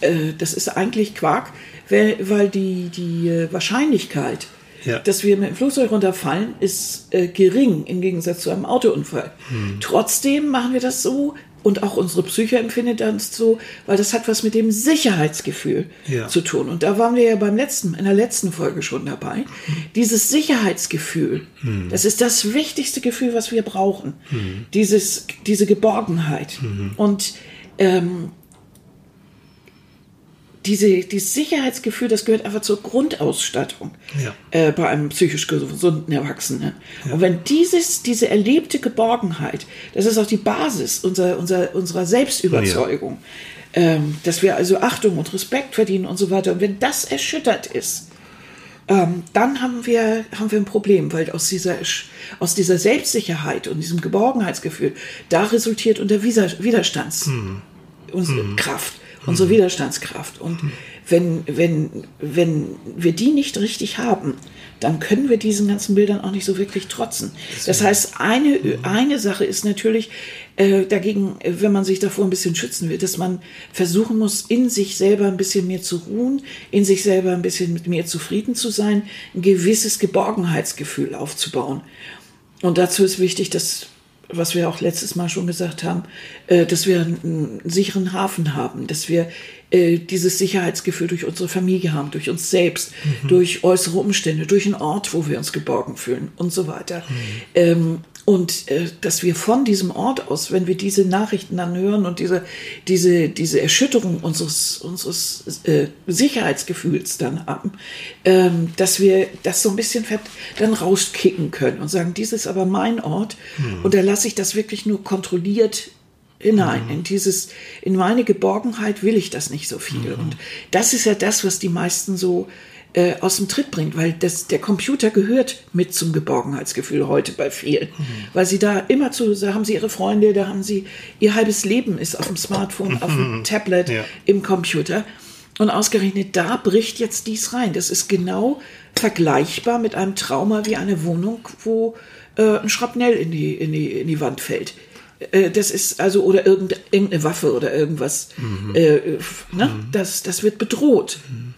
äh, das ist eigentlich Quark, weil, weil die, die äh, Wahrscheinlichkeit, ja. dass wir mit dem Flugzeug runterfallen, ist äh, gering im Gegensatz zu einem Autounfall. Hm. Trotzdem machen wir das so und auch unsere Psyche empfindet das so, weil das hat was mit dem Sicherheitsgefühl ja. zu tun. Und da waren wir ja beim letzten, in der letzten Folge schon dabei. Hm. Dieses Sicherheitsgefühl, hm. das ist das wichtigste Gefühl, was wir brauchen. Hm. Dieses, diese Geborgenheit. Hm. Und ähm, diese, dieses Sicherheitsgefühl, das gehört einfach zur Grundausstattung ja. äh, bei einem psychisch gesunden Erwachsenen. Ja. Und wenn dieses, diese erlebte Geborgenheit, das ist auch die Basis unserer, unserer, unserer Selbstüberzeugung, ja. ähm, dass wir also Achtung und Respekt verdienen und so weiter. Und wenn das erschüttert ist, ähm, dann haben wir, haben wir ein Problem, weil aus dieser, aus dieser Selbstsicherheit und diesem Geborgenheitsgefühl, da resultiert unter Widerstandskraft. Hm. Unsere Widerstandskraft. Und wenn, wenn, wenn wir die nicht richtig haben, dann können wir diesen ganzen Bildern auch nicht so wirklich trotzen. Das heißt, eine, eine Sache ist natürlich äh, dagegen, wenn man sich davor ein bisschen schützen will, dass man versuchen muss, in sich selber ein bisschen mehr zu ruhen, in sich selber ein bisschen mit mehr zufrieden zu sein, ein gewisses Geborgenheitsgefühl aufzubauen. Und dazu ist wichtig, dass was wir auch letztes Mal schon gesagt haben, äh, dass wir einen sicheren Hafen haben, dass wir äh, dieses Sicherheitsgefühl durch unsere Familie haben, durch uns selbst, mhm. durch äußere Umstände, durch einen Ort, wo wir uns geborgen fühlen und so weiter. Mhm. Und äh, dass wir von diesem Ort aus, wenn wir diese Nachrichten dann hören und diese, diese, diese Erschütterung unseres, unseres äh, Sicherheitsgefühls dann haben, ähm, dass wir das so ein bisschen dann rauskicken können und sagen, dies ist aber mein Ort mhm. und da lasse ich das wirklich nur kontrolliert hinein. Mhm. In dieses, in meine Geborgenheit will ich das nicht so viel. Mhm. Und das ist ja das, was die meisten so äh, aus dem Tritt bringt, weil das, der Computer gehört mit zum Geborgenheitsgefühl heute bei vielen, mhm. weil sie da immer zu, da haben sie ihre Freunde, da haben sie ihr halbes Leben ist auf dem Smartphone, auf dem. Tablet, ja. im Computer und ausgerechnet da bricht jetzt dies rein. Das ist genau vergleichbar mit einem Trauma wie eine Wohnung, wo äh, ein Schrapnell in die, in die, in die Wand fällt äh, das ist also oder irgendeine Waffe oder irgendwas. Mhm. Äh, ne? Mhm. das, das wird bedroht. Mhm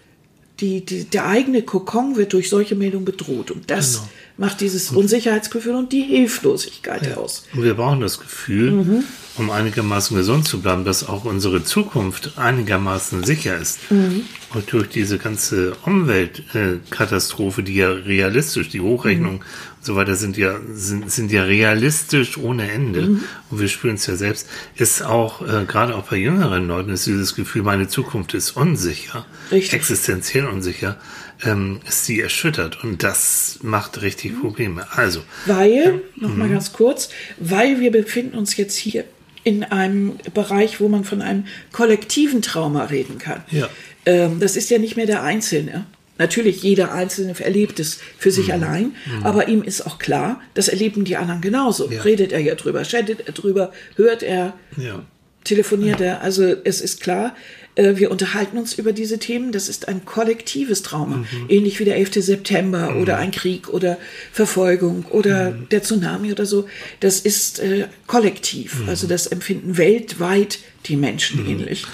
die, die, der eigene Kokon wird durch solche Meldungen bedroht. Und das genau. Macht dieses Unsicherheitsgefühl und die Hilflosigkeit ja. aus. Und wir brauchen das Gefühl, mhm. um einigermaßen gesund zu bleiben, dass auch unsere Zukunft einigermaßen sicher ist. Mhm. Und durch diese ganze Umweltkatastrophe, die ja realistisch, die Hochrechnung mhm so weiter sind ja, sind, sind ja realistisch ohne Ende. Mhm. Und wir spüren es ja selbst. Ist auch, äh, gerade auch bei jüngeren Leuten, ist dieses Gefühl, meine Zukunft ist unsicher, Richtig. existenziell unsicher, ähm, ist sie erschüttert. Und das macht richtig mhm. Probleme. Also. Weil, ähm, nochmal mhm. ganz kurz, weil wir befinden uns jetzt hier in einem Bereich, wo man von einem kollektiven Trauma reden kann. Ja. Ähm, das ist ja nicht mehr der Einzelne. Natürlich, jeder Einzelne erlebt es für sich allein, aber ihm ist auch klar, das erleben die anderen genauso. Ja. Redet er ja drüber, chattet er drüber, hört er, Ja. Telefoniert er. Also es ist klar, äh, wir unterhalten uns über diese Themen. Das ist ein kollektives Trauma. Ähnlich wie der 11. September oder ein Krieg oder Verfolgung oder der Tsunami oder so. Das ist äh, kollektiv. Also das empfinden weltweit die Menschen ähnlich.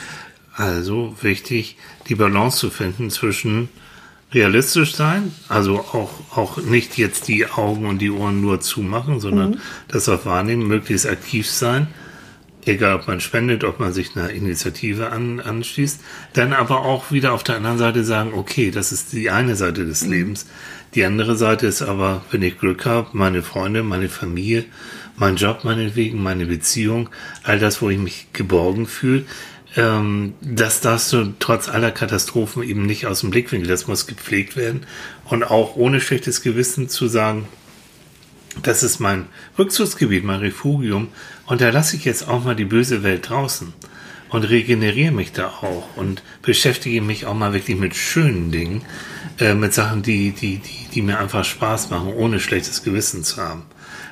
Also wichtig, die Balance zu finden zwischen realistisch sein, also auch, auch nicht jetzt die Augen und die Ohren nur zumachen, sondern das auch wahrnehmen, möglichst aktiv sein, egal ob man spendet, ob man sich einer Initiative an, anschließt, dann aber auch wieder auf der anderen Seite sagen, okay, das ist die eine Seite des Lebens. Die andere Seite ist aber, wenn ich Glück habe, meine Freunde, meine Familie, mein Job meinetwegen, meine Beziehung, all das, wo ich mich geborgen fühle, ähm, das darfst du trotz aller Katastrophen eben nicht aus dem Blickwinkel. Das muss gepflegt werden. Und auch ohne schlechtes Gewissen zu sagen, das ist mein Rückzugsgebiet, mein Refugium. Und da lasse ich jetzt auch mal die böse Welt draußen und regeneriere mich da auch und beschäftige mich auch mal wirklich mit schönen Dingen, äh, mit Sachen, die, die, die, die mir einfach Spaß machen, ohne schlechtes Gewissen zu haben.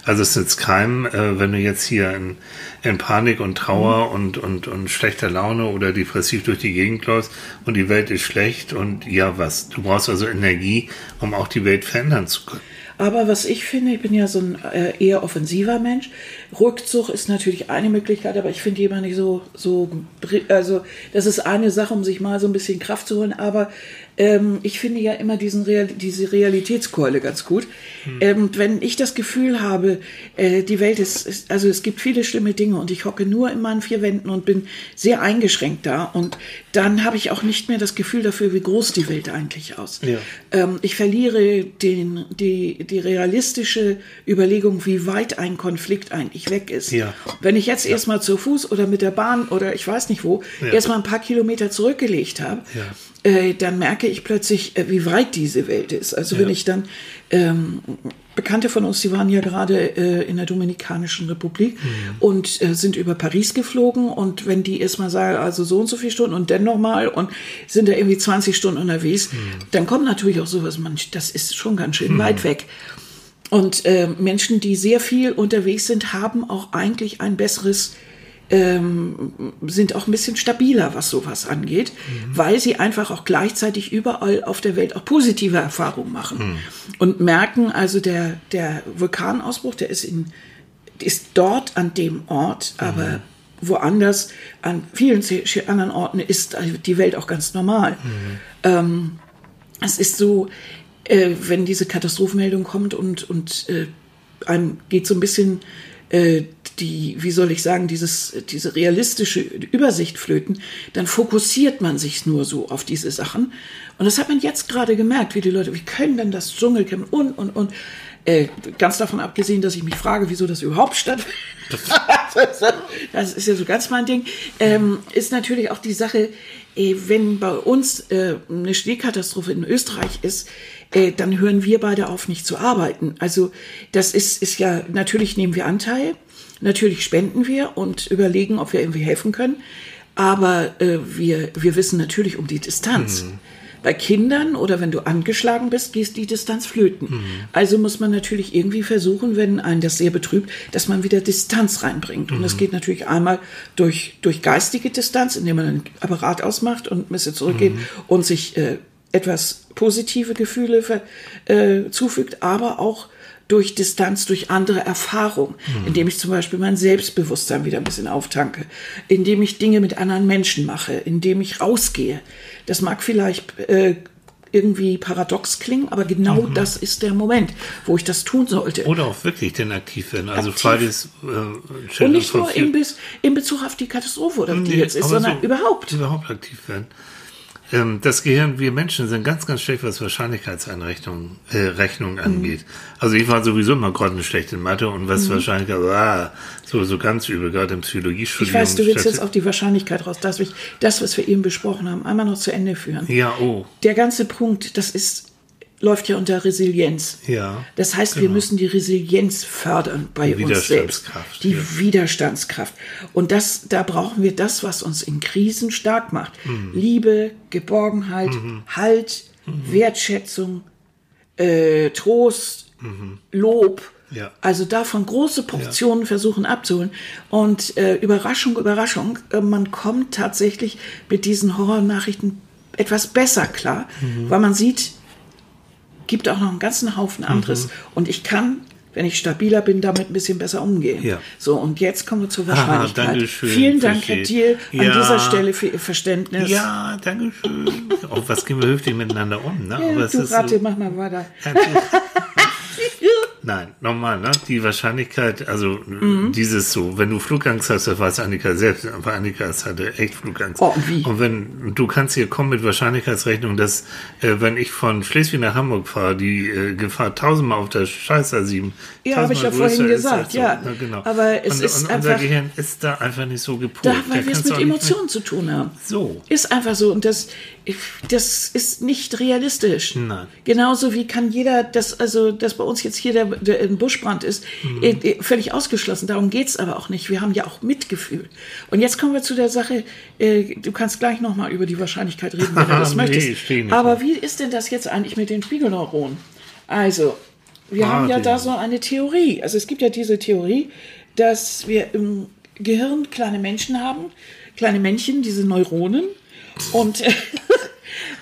Also es nützt keinem, äh, wenn du jetzt hier in, in Panik und Trauer und, und, und schlechter Laune oder depressiv durch die Gegend läufst und die Welt ist schlecht und ja was. Du brauchst also Energie, um auch die Welt verändern zu können. Aber was ich finde, ich bin ja so ein äh, eher offensiver Mensch. Rückzug ist natürlich eine Möglichkeit, aber ich finde immer nicht so, so, also das ist eine Sache, um sich mal so ein bisschen Kraft zu holen. Aber ähm, ich finde ja immer diesen Real, diese Realitätskeule ganz gut. Ähm, wenn ich das Gefühl habe, äh, die Welt ist, ist, also es gibt viele schlimme Dinge und ich hocke nur in meinen vier Wänden und bin sehr eingeschränkt da und dann habe ich auch nicht mehr das Gefühl dafür, wie groß die Welt eigentlich aus. Ja. Ähm, ich verliere den, die, die realistische Überlegung, wie weit ein Konflikt eigentlich weg ist. Ja. Wenn ich jetzt erstmal zu Fuß oder mit der Bahn oder ich weiß nicht wo, Ja. erstmal ein paar Kilometer zurückgelegt habe, Ja. äh, dann merke ich plötzlich, äh, wie weit diese Welt ist. Also wenn Ja. ich dann, ähm, Bekannte von uns, die waren ja gerade äh, in der Dominikanischen Republik Mhm. und äh, sind über Paris geflogen und wenn die erstmal sagen, also so und so viele Stunden und dann nochmal und sind da irgendwie 20 Stunden unterwegs, Mhm. dann kommt natürlich auch sowas, man, das ist schon ganz schön weit weg. Und äh, Menschen, die sehr viel unterwegs sind, haben auch eigentlich ein besseres, ähm, sind auch ein bisschen stabiler, was sowas angeht, weil sie einfach auch gleichzeitig überall auf der Welt auch positive Erfahrungen machen und merken, also der, der Vulkanausbruch, der ist in, ist dort an dem Ort, aber woanders, an vielen anderen Orten ist die Welt auch ganz normal. Ähm, es ist so, äh, wenn diese Katastrophenmeldung kommt und, und äh, einem geht so ein bisschen äh, die, wie soll ich sagen, dieses, diese realistische Übersicht flöten, dann fokussiert man sich nur so auf diese Sachen. Und das hat man jetzt gerade gemerkt, wie die Leute, wie können denn das Dschungelcamp und, und, und. Äh, ganz davon abgesehen, dass ich mich frage, wieso das überhaupt stattfindet. das ist ja so ganz mein Ding. Ähm, ist natürlich auch die Sache, äh, wenn bei uns äh, eine Schneekatastrophe in Österreich ist, äh, dann hören wir beide auf, nicht zu arbeiten. Also das ist, ist ja, natürlich nehmen wir Anteil, natürlich spenden wir und überlegen, ob wir irgendwie helfen können. Aber äh, wir, wir wissen natürlich um die Distanz. Bei Kindern oder wenn du angeschlagen bist, gehst die Distanz flöten. Also muss man natürlich irgendwie versuchen, wenn einen das sehr betrübt, dass man wieder Distanz reinbringt. Und das geht natürlich einmal durch, durch geistige Distanz, indem man einen Apparat ausmacht und ein bisschen zurückgeht und sich äh, etwas positive Gefühle äh, zufügt, aber auch durch Distanz, durch andere Erfahrung, indem ich zum Beispiel mein Selbstbewusstsein wieder ein bisschen auftanke, indem ich Dinge mit anderen Menschen mache, indem ich rausgehe. Das mag vielleicht äh, irgendwie paradox klingen, aber genau das ist der Moment, wo ich das tun sollte. Oder auch wirklich denn aktiv werden. Also Aktiv. Fridays äh, Und nicht nur in, Bez in Bezug auf die Katastrophe oder die Nee, jetzt ist, sondern so überhaupt. Überhaupt aktiv werden. Ähm, das Gehirn, wir Menschen sind ganz, ganz schlecht, was Wahrscheinlichkeitseinrechnungen äh, Rechnungen Mhm. angeht. Also ich war sowieso immer grottenschlecht in Mathe und was Wahrscheinlichkeit, ah, so, so ganz übel, gerade im Psychologiestudium. Ich weiß, du willst jetzt auf die Wahrscheinlichkeit raus, dass ich das, was wir eben besprochen haben, einmal noch zu Ende führen. Ja, oh. Der ganze Punkt, das ist läuft ja unter Resilienz. Ja, Das heißt, wir genau. müssen die Resilienz fördern bei Die uns selbst. Die ja. Widerstandskraft. Und das, da brauchen wir das, was uns in Krisen stark macht. Mhm. Liebe, Geborgenheit, Halt, Wertschätzung, äh, Trost, Lob. Mhm. Ja. Also davon große Portionen versuchen abzuholen. Und äh, Überraschung, Überraschung, äh, man kommt tatsächlich mit diesen Horrornachrichten etwas besser klar, Mhm. weil man sieht, gibt auch noch einen ganzen Haufen anderes. Mhm. Und ich kann, wenn ich stabiler bin, damit ein bisschen besser umgehen. Ja. So, und jetzt kommen wir zur Wahrscheinlichkeit. danke schön, Vielen Dank, Herr. Thiel, an Ja. dieser Stelle für Ihr Verständnis. Ja, danke schön. Auch was gehen wir höflich miteinander um, ne? Ja, du ist Ratte, so, mach mal weiter. Nein, nochmal, ne? Die Wahrscheinlichkeit, also Mhm. dieses so, wenn du Flugangst hast, das weiß Annika selbst, aber Annika hatte echt Flugangst. Oh, wie? Und wenn du kannst hier kommen mit Wahrscheinlichkeitsrechnung, dass äh, wenn ich von Schleswig nach Hamburg fahre, die äh, Gefahr tausendmal auf der Scheiß A7. Ja, hab ich ja vorhin gesagt, so. ja. Na, genau. Aber es und, ist und unser einfach- Gehirn ist da einfach nicht so gepolt. Da, weil wir es mit Emotionen zu tun haben. So. Ist einfach so. Und das, das ist nicht realistisch. Nein. Genauso wie kann jeder, das, also, dass bei uns jetzt hier der, der ein Buschbrand ist, Mhm. äh, äh, völlig ausgeschlossen. Darum geht's aber auch nicht. Wir haben ja auch Mitgefühl. Und jetzt kommen wir zu der Sache, äh, du kannst gleich nochmal über die Wahrscheinlichkeit reden, wenn du das Nee, möchtest. aber wie ist denn das jetzt eigentlich mit den Spiegelneuronen? Also, wir haben ja da so eine Theorie. Also es gibt ja diese Theorie, dass wir im Gehirn kleine Menschen haben, kleine Männchen, diese Neuronen. Und,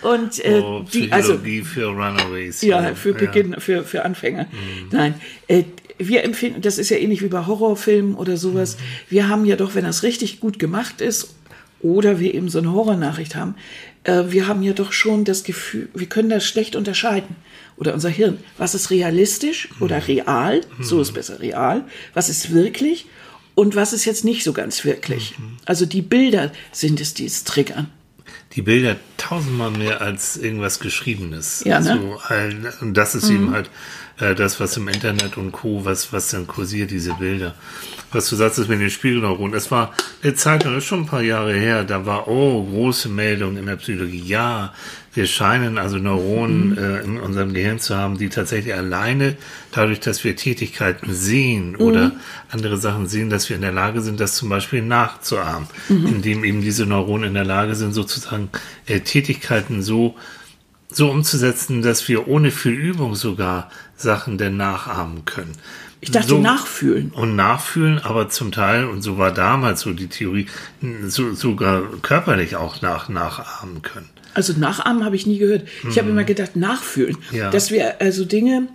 und äh, Oh, die, also für Runaways. ja, für Beginn, für, für Anfänger. Nein, äh, wir empfinden, das ist ja ähnlich wie bei Horrorfilmen oder sowas. Wir haben ja doch, wenn das richtig gut gemacht ist, oder wir eben so eine Horrornachricht haben, äh, wir haben ja doch schon das Gefühl, wir können das schlecht unterscheiden. Oder unser Hirn. Was ist realistisch oder real? So ist besser real. Was ist wirklich? Und was ist jetzt nicht so ganz wirklich? Also die Bilder sind es, die es triggern. Die Bilder tausendmal mehr als irgendwas Geschriebenes. Ja, ne? so, und das ist eben halt äh, das, was im Internet und Co., was, was dann kursiert, diese Bilder. Was du sagst, ist mit den Spiegelneuronen. Es war eine Zeit, das ist schon ein paar Jahre her, da war, oh, große Meldung in der Psychologie. Ja, wir scheinen also Neuronen äh, in unserem Gehirn zu haben, die tatsächlich alleine dadurch, dass wir Tätigkeiten sehen oder andere Sachen sehen, dass wir in der Lage sind, das zum Beispiel nachzuahmen, indem eben diese Neuronen in der Lage sind, sozusagen äh, Tätigkeiten so so umzusetzen, dass wir ohne viel Übung sogar Sachen denn nachahmen können. Ich dachte, so, nachfühlen. Und nachfühlen, aber zum Teil, und so war damals so die Theorie, so, sogar körperlich auch nach, nachahmen können. Also nachahmen habe ich nie gehört. Ich habe immer gedacht, nachfühlen. Mhm. Ja. Dass wir also Dinge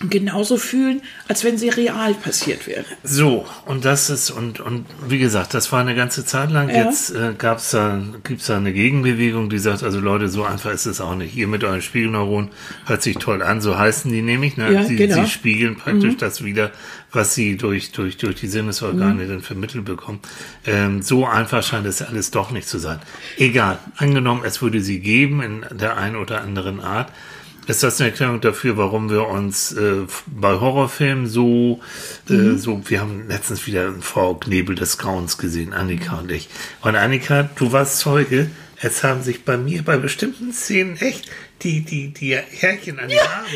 genauso fühlen, als wenn sie real passiert wären. So, und das ist, und, und wie gesagt, das war eine ganze Zeit lang. Ja. Jetzt äh, gab's da, gibt's da eine Gegenbewegung, die sagt, also Leute, so einfach ist es auch nicht. Ihr mit euren Spiegelneuronen hört sich toll an, so heißen die nämlich. Ne? Ja, sie, genau. sie spiegeln praktisch das wieder, was sie durch, durch, durch die Sinnesorgane dann vermittelt bekommen. Ähm, so einfach scheint es alles doch nicht zu sein. Egal, angenommen, es würde sie geben in der einen oder anderen Art. Ist das eine Erklärung dafür, warum wir uns äh, bei Horrorfilmen so, äh, so, wir haben letztens wieder Frau Knebel des Grauens gesehen, Annika und ich. Und Annika, du warst Zeuge, es haben sich bei mir bei bestimmten Szenen echt die, die, die Härchen an den Armen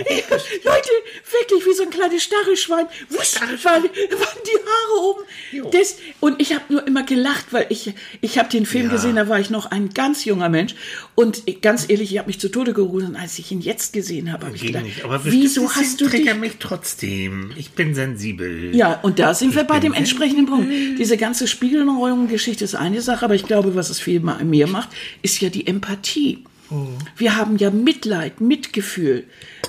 Leute, wirklich wie so ein kleines Stachelschwein. Wusch, waren, waren die Haare oben. Jo. Das, und ich habe nur immer gelacht, weil ich, ich habe den Film Ja. gesehen, da war ich noch ein ganz junger Mensch. Und ganz ehrlich, ich habe mich zu Tode gerufen. Als ich ihn jetzt gesehen habe, habe ich gedacht, nicht. Aber wieso hast du dich... mich trotzdem. Ich bin sensibel. Ja, und da sind wir bei dem entsprechenden Punkt. Diese ganze Spiegelneuerung-Geschichte ist eine Sache, aber ich glaube, was es viel mehr macht, ist ja die Empathie. Wir haben ja Mitleid, Mitgefühl,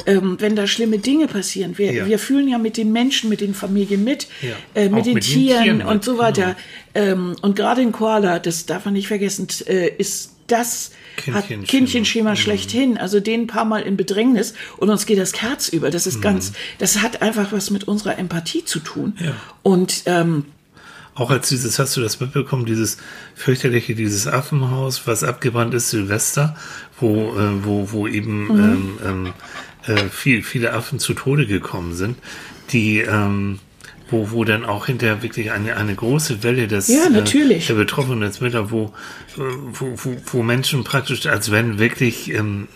ähm, wenn da schlimme Dinge passieren. Wir, Ja. wir fühlen ja mit den Menschen, mit den Familien mit, Ja. äh, mit den mit den Tieren Tieren und so weiter. Ähm, und gerade in Koala, das darf man nicht vergessen, äh, ist das hat Kindchenschema. Kindchenschema schlechthin, also den ein paar Mal in Bedrängnis und uns geht das Herz über. Das ist ganz, das hat einfach was mit unserer Empathie zu tun. Ja. Und ähm, Auch als dieses, hast du das mitbekommen, dieses fürchterliche, dieses Affenhaus, was abgebrannt ist, Silvester, wo, äh, wo, wo eben ähm, ähm, äh, viel, viele Affen zu Tode gekommen sind, die, ähm, wo, wo dann auch hinterher wirklich eine, eine große Welle des, Ja, natürlich. Äh, der Betroffenen des Mütter, wo, wo, wo, wo Menschen praktisch, als wenn wirklich ähm,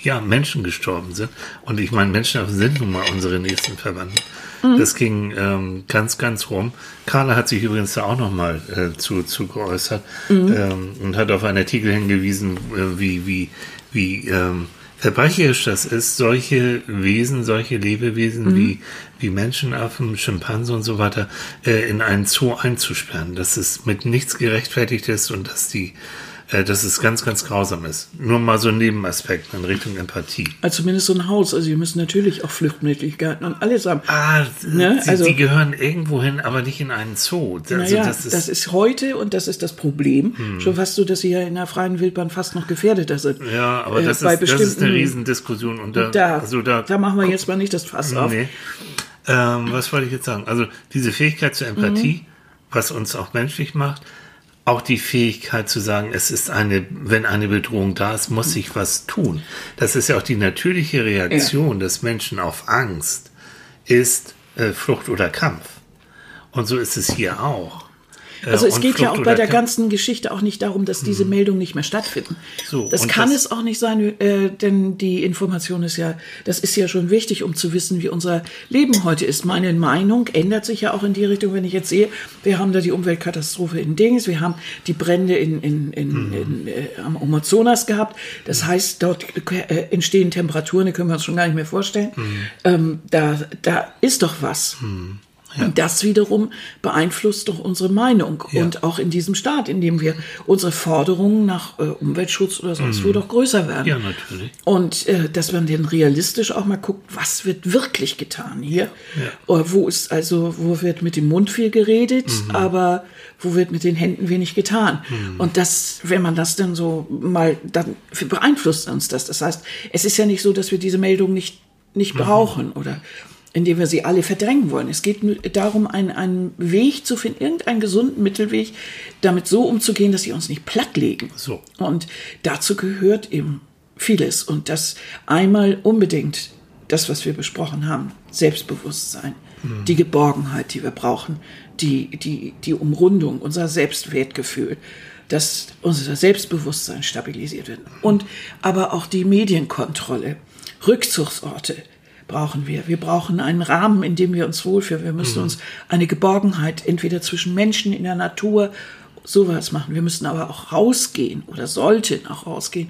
ja, Menschen gestorben sind. Und ich meine, Menschen sind nun mal unsere nächsten Verwandten. Mhm. Das ging ähm, ganz, ganz rum. Carla hat sich übrigens da auch nochmal äh, zu, zu geäußert Mhm. ähm, und hat auf einen Artikel hingewiesen, äh, wie, wie, wie ähm, verbrecherisch das ist, solche Wesen, solche Lebewesen Mhm. wie, wie Menschenaffen, Schimpansen und so weiter äh, in einen Zoo einzusperren. Dass es mit nichts gerechtfertigt ist und dass die dass es ganz, ganz grausam ist. Nur mal so ein Nebenaspekt in Richtung Empathie. Also zumindest so ein Haus. Also wir müssen natürlich auch Fluchtmöglichkeiten und alles haben. Ah, Ne, sie, also- sie gehören irgendwo hin, aber nicht in einen Zoo. Also naja, das das ist, Hm. ist, heute und das ist das Problem. Schon fast so, dass sie ja in der freien Wildbahn fast noch gefährdeter sind. ja, aber Äh, das, bei ist, das ist eine Riesendiskussion. Und da, Da, also da, da machen wir jetzt mal nicht das Fass auf. Nee. Ähm, was wollte ich jetzt sagen? Also diese Fähigkeit zur Empathie, Mhm. was uns auch menschlich macht, auch die Fähigkeit zu sagen, es ist eine, wenn eine Bedrohung da ist, muss ich was tun. Das ist ja auch die natürliche Reaktion des Menschen auf Angst, ist äh, Flucht oder Kampf. Und so ist es hier auch. Äh, Also es geht ja auch bei der ganzen Geschichte auch nicht darum, dass diese Meldungen nicht mehr stattfinden. So, das kann das- es auch nicht sein, äh, denn die Information ist ja, das ist ja schon wichtig, um zu wissen, wie unser Leben heute ist. Meine Meinung ändert sich ja auch in die Richtung, wenn ich jetzt sehe, wir haben da die Umweltkatastrophe in Dings, wir haben die Brände in, in, in, Mhm. in, äh, am Amazonas gehabt. Das heißt, dort äh, entstehen Temperaturen, die können wir uns schon gar nicht mehr vorstellen. Mhm. Ähm, da, da ist doch was. Und das wiederum beeinflusst doch unsere Meinung. Ja. Und auch in diesem Staat, in dem wir unsere Forderungen nach äh, Umweltschutz oder sonst wo doch größer werden. Mhm. Ja, natürlich. Und äh, dass man dann realistisch auch mal guckt, was wird wirklich getan hier? Äh, wo ist also, wo wird mit dem Mund viel geredet, Mhm. aber wo wird mit den Händen wenig getan? Und das, wenn man das dann so mal, dann beeinflusst uns das. Das heißt, es ist ja nicht so, dass wir diese Meldung nicht, nicht brauchen oder indem wir sie alle verdrängen wollen. Es geht darum, einen, einen Weg zu finden, irgendeinen gesunden Mittelweg, damit so umzugehen, dass sie uns nicht plattlegen. So. Und dazu gehört eben vieles. Und das einmal unbedingt das, was wir besprochen haben, Selbstbewusstsein, die Geborgenheit, die wir brauchen, die, die, die Umrundung, unser Selbstwertgefühl, dass unser Selbstbewusstsein stabilisiert wird. Und aber auch die Medienkontrolle, Rückzugsorte brauchen wir. Wir brauchen einen Rahmen, in dem wir uns wohlfühlen. Wir müssen uns eine Geborgenheit entweder zwischen Menschen in der Natur sowas machen. Wir müssen aber auch rausgehen oder sollten auch rausgehen,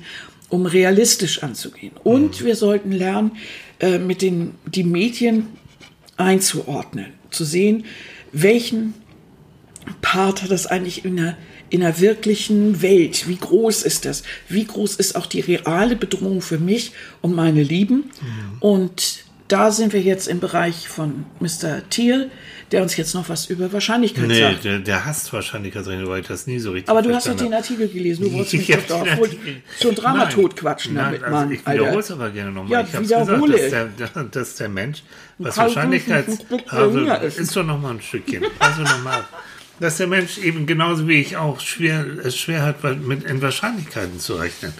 um realistisch anzugehen. Und wir sollten lernen, äh, mit den die Medien einzuordnen, zu sehen, welchen Part hat das eigentlich in der, in der wirklichen Welt? Wie groß ist das? Wie groß ist auch die reale Bedrohung für mich und meine Lieben? Und da sind wir jetzt im Bereich von Mr. Thiel, der uns jetzt noch was über Wahrscheinlichkeit Nee, sagt. der, der hasst Wahrscheinlichkeitsrechnung, weil ich das nie so richtig Aber du hast doch den. Artikel gelesen, du wolltest mich Ich doch da schon Drama Nein, totquatschen nein, damit, also Mann. Ich wiederhole es aber gerne nochmal. Ja, ich habe gesagt, wiederhole dass der, dass der Mensch, was Wahrscheinlichkeit also, ist doch noch mal ein Stückchen. Also nochmal. Dass der Mensch eben genauso wie ich auch schwer, es schwer hat, mit in Wahrscheinlichkeiten zu rechnen.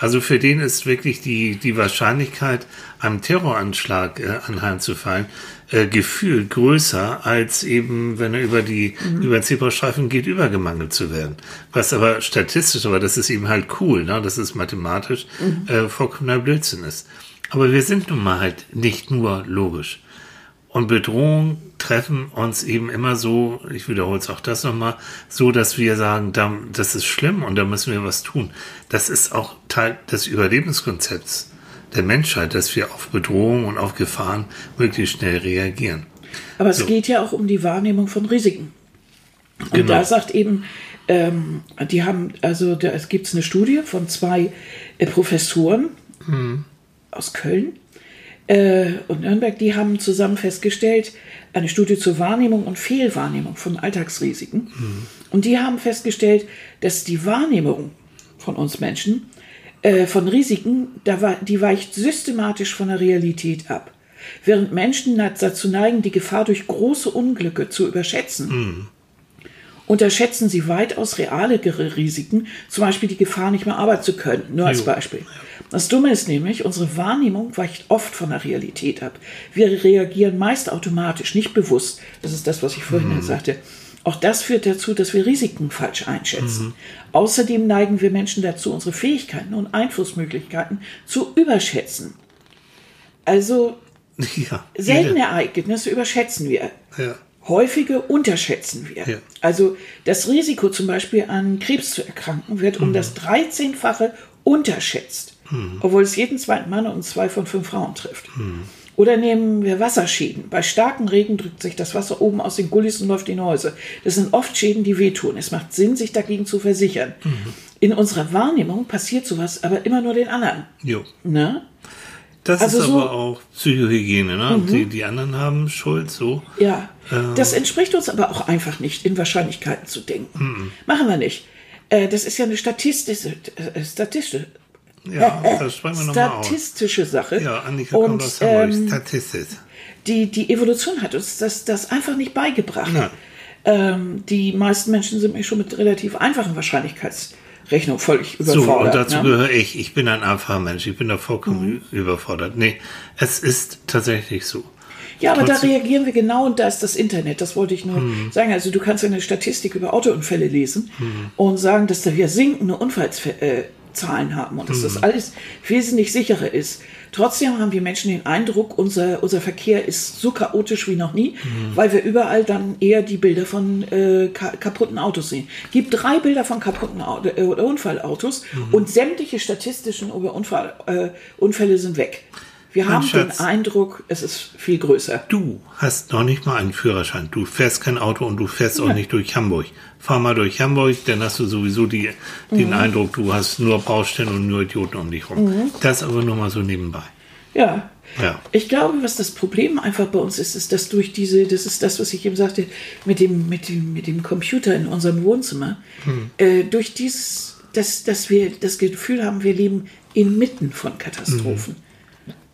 Also für den ist wirklich die, die Wahrscheinlichkeit, einem Terroranschlag äh, anheimzufallen, äh, gefühlt größer, als eben, wenn er über die, über den Zebrastreifen geht, übergemangelt zu werden. Was aber statistisch, aber das ist eben halt cool, ne? das ist mathematisch, äh, vollkommener Blödsinn ist. Aber wir sind nun mal halt nicht nur logisch. Und Bedrohungen treffen uns eben immer so, ich wiederhole es auch das nochmal, so, dass wir sagen, da, das ist schlimm und da müssen wir was tun. Das ist auch Teil des Überlebenskonzepts der Menschheit, dass wir auf Bedrohungen und auf Gefahren möglichst schnell reagieren. Aber es So. geht ja auch um die Wahrnehmung von Risiken. Und Genau. da sagt eben, ähm, die haben, also da es gibt eine Studie von zwei äh, Professoren aus Köln äh, und Nürnberg, die haben zusammen festgestellt, eine Studie zur Wahrnehmung und Fehlwahrnehmung von Alltagsrisiken. Und die haben festgestellt, dass die Wahrnehmung von uns Menschen äh, von Risiken, da war, die weicht systematisch von der Realität ab. Während Menschen dazu neigen, die Gefahr durch große Unglücke zu überschätzen unterschätzen sie weitaus realere Risiken, zum Beispiel die Gefahr, nicht mehr arbeiten zu können. Nur als. Beispiel. Das Dumme ist nämlich, unsere Wahrnehmung weicht oft von der Realität ab. Wir reagieren meist automatisch, nicht bewusst. Das ist das, was ich vorhin sagte. Auch das führt dazu, dass wir Risiken falsch einschätzen. Außerdem neigen wir Menschen dazu, unsere Fähigkeiten und Einflussmöglichkeiten zu überschätzen. Also Ja. seltene Ereignisse überschätzen wir. Ja. Häufige unterschätzen wir. Ja. Also das Risiko zum Beispiel an Krebs zu erkranken wird Mhm. um das 13-fache unterschätzt, obwohl es jeden zweiten Mann und zwei von fünf Frauen trifft. Mhm. Oder nehmen wir Wasserschäden. Bei starkem Regen drückt sich das Wasser oben aus den Gullis und läuft in die Häuser. Das sind oft Schäden, die wehtun. Es macht Sinn, sich dagegen zu versichern. Mhm. In unserer Wahrnehmung passiert sowas aber immer nur den anderen. Jo. Ne? Das Also ist so- aber auch Psychohygiene, ne? Die, die anderen haben Schuld, so. Ja, Ähm. das entspricht uns aber auch einfach nicht, in Wahrscheinlichkeiten zu denken. Machen wir nicht. Äh, das ist ja eine statistische, äh, statistische, Ja, das sprechen wir nochmal aus. statistische Sache. Ja, Annika kommt aus Hamburg. ähm, die, die Evolution hat uns das, das einfach nicht beigebracht. Ähm, die meisten Menschen sind mir schon mit relativ einfachen Wahrscheinlichkeitsrechnungen völlig So, und überfordert. dazu ne? gehöre ich. Ich bin ein einfacher Mensch. Ich bin da vollkommen Mhm. überfordert. Nee, es ist tatsächlich so. Ja, aber da Trotzdem- reagieren wir genau und da ist das Internet. Das wollte ich nur sagen. Also du kannst eine Statistik über Autounfälle lesen und sagen, dass da wir sinkende Unfallzahlen haben und dass das alles wesentlich sicherer ist. Trotzdem haben wir Menschen den Eindruck, unser, unser Verkehr ist so chaotisch wie noch nie, weil wir überall dann eher die Bilder von äh, ka kaputten Autos sehen. Gibt drei Bilder von kaputten Auto, äh, oder Unfallautos und sämtliche statistischen über Unfall, äh, Unfälle sind weg. Wir Mein haben den Schatz. Eindruck, es ist viel größer. Du hast noch nicht mal einen Führerschein. Du fährst kein Auto und du fährst auch nicht durch Hamburg. Fahr mal durch Hamburg, dann hast du sowieso die, den Mhm. Eindruck, du hast nur Baustellen und nur Idioten um dich rum. Das aber nur mal so nebenbei. Ja. Ja. Ich glaube, was das Problem einfach bei uns ist, ist, dass durch diese, das ist das, was ich eben sagte, mit dem, mit dem, mit dem Computer in unserem Wohnzimmer, äh, durch dieses, dass, dass wir das Gefühl haben, wir leben inmitten von Katastrophen.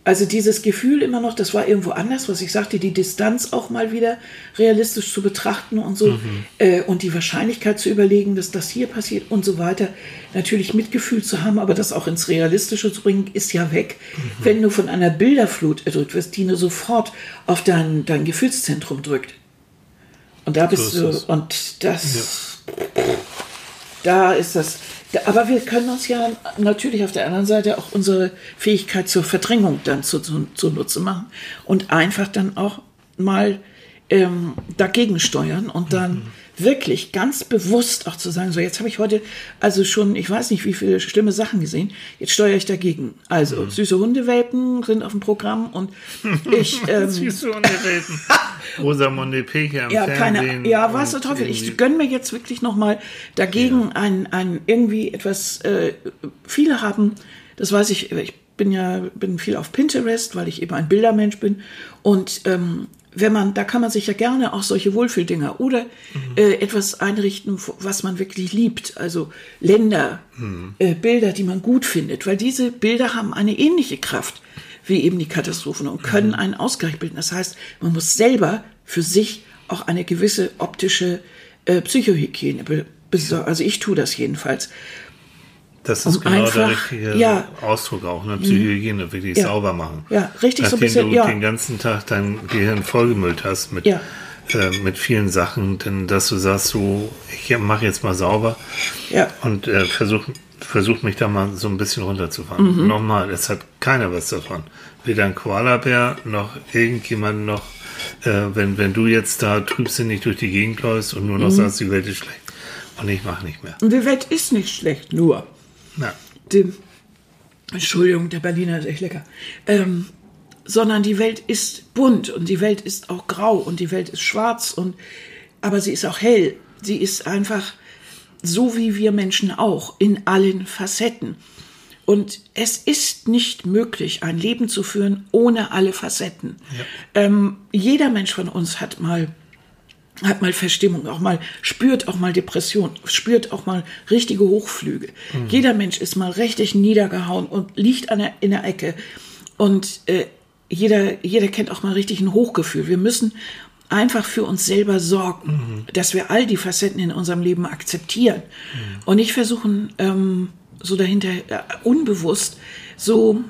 Also dieses Gefühl immer noch, das war irgendwo anders, was ich sagte, die Distanz auch mal wieder realistisch zu betrachten und so äh, und die Wahrscheinlichkeit zu überlegen, dass das hier passiert und so weiter. Natürlich Mitgefühl zu haben, aber das auch ins Realistische zu bringen, ist ja weg. Wenn du von einer Bilderflut erdrückt wirst, die nur sofort auf dein, dein Gefühlszentrum drückt. Und da bist ist du, und das, da ist das. Da, aber wir können uns ja natürlich auf der anderen Seite auch unsere Fähigkeit zur Verdrängung dann zu, zu, zunutze machen und einfach dann auch mal ähm, dagegen steuern und dann wirklich ganz bewusst auch zu sagen, so jetzt habe ich heute also schon, ich weiß nicht, wie viele schlimme Sachen gesehen, jetzt steuere ich dagegen. Also süße Hundewelpen sind auf dem Programm und ich ähm, Süße Hundereden. Rosamunde Pilcher im ja, Fernsehen. keine, ja, was der Teufel. Ich gönne mir jetzt wirklich nochmal dagegen ein, ein irgendwie etwas, äh, viele haben, das weiß ich, ich bin ja, bin viel auf Pinterest, weil ich eben ein Bildermensch bin und, ähm, wenn man, da kann man sich ja gerne auch solche Wohlfühldinger oder äh, etwas einrichten, was man wirklich liebt. Also Länder, äh, Bilder, die man gut findet, weil diese Bilder haben eine ähnliche Kraft wie eben die Katastrophen und können einen Ausgleich bilden. Das heißt, man muss selber für sich auch eine gewisse optische äh, Psychohygiene be besorgen. Also ich tue das jedenfalls. Das ist um genau der einfach- richtige ja. Ausdruck auch, ne? Psychohygiene, wirklich Ja. sauber machen. Ja, richtig so ein Nachdem bisschen, du ja. den ganzen Tag dein Gehirn vollgemüllt hast mit, äh, mit vielen Sachen, denn dass du sagst, so, ich mache jetzt mal sauber und äh, versuch, versuch mich da mal so ein bisschen runterzufahren. Mhm. Nochmal, es hat keiner was davon. Weder ein Koalabär noch irgendjemand noch, äh, wenn, wenn du jetzt da trübsinnig durch die Gegend läufst und nur noch Mhm. sagst, die Welt ist schlecht. Und ich mache nicht mehr. Und die Welt ist nicht schlecht, nur. Na, dem, Entschuldigung, der Berliner ist echt lecker, ähm, sondern die Welt ist bunt und die Welt ist auch grau und die Welt ist schwarz und, aber sie ist auch hell. Sie ist einfach so wie wir Menschen auch in allen Facetten. Und es ist nicht möglich, ein Leben zu führen ohne alle Facetten. Ähm, jeder Mensch von uns hat mal hat mal Verstimmung, auch mal spürt auch mal Depression, spürt auch mal richtige Hochflüge. Jeder Mensch ist mal richtig niedergehauen und liegt an der, in der Ecke. Und äh, jeder, jeder kennt auch mal richtig ein Hochgefühl. Wir müssen einfach für uns selber sorgen, dass wir all die Facetten in unserem Leben akzeptieren und nicht versuchen, ähm, so dahinter äh, unbewusst so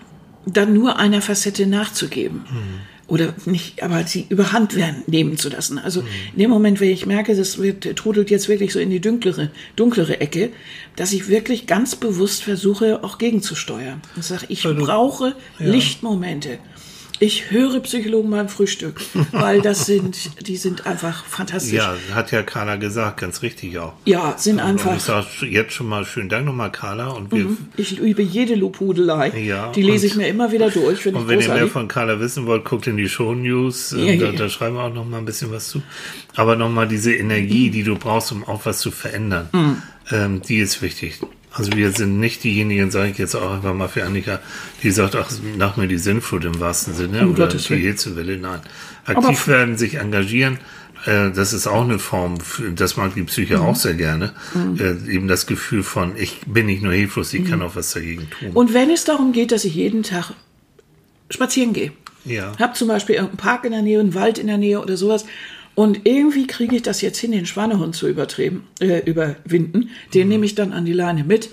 dann nur einer Facette nachzugeben. Oder nicht, aber sie überhand werden nehmen zu lassen. Also in dem Moment, wenn ich merke, das wird, trudelt jetzt wirklich so in die dunklere, dunklere Ecke, dass ich wirklich ganz bewusst versuche, auch gegenzusteuern. Und sage, ich du- brauche Ja. Lichtmomente. Ich höre Psychologen beim Frühstück, weil das sind, die sind einfach fantastisch. Ja, hat ja Carla gesagt, ganz richtig auch. Ja, sind Und ich einfach. sage jetzt schon mal schönen Dank nochmal, Carla. Und, wir, Ich liebe jede Lobhudelei. Ja, die lese und- ich mir immer wieder durch. Und wenn ihr mehr von Carla wissen wollt, guckt in die Show News. Ja, ja, da, ja. da schreiben wir auch noch mal ein bisschen was zu. Aber noch mal diese Mhm. Energie, die du brauchst, um auch was zu verändern, ähm, die ist wichtig. Also wir sind nicht diejenigen, sage ich jetzt auch einfach mal für Annika, die sagt, ach, nach mir die Sinnflut im wahrsten Sinne Um oder die. Hitzewelle. Nein. Aber Aktiv f- werden, sich engagieren, äh, das ist auch eine Form, das mag die Psyche Mhm. auch sehr gerne. Äh, eben das Gefühl von, ich bin nicht nur hilflos, ich kann auch was dagegen tun. Und wenn es darum geht, dass ich jeden Tag spazieren gehe, ja. hab zum Beispiel irgendeinen Park in der Nähe, einen Wald in der Nähe oder sowas. Und irgendwie kriege ich das jetzt hin, den Schweinehund zu übertreten, äh, überwinden. Den nehme ich dann an die Leine mit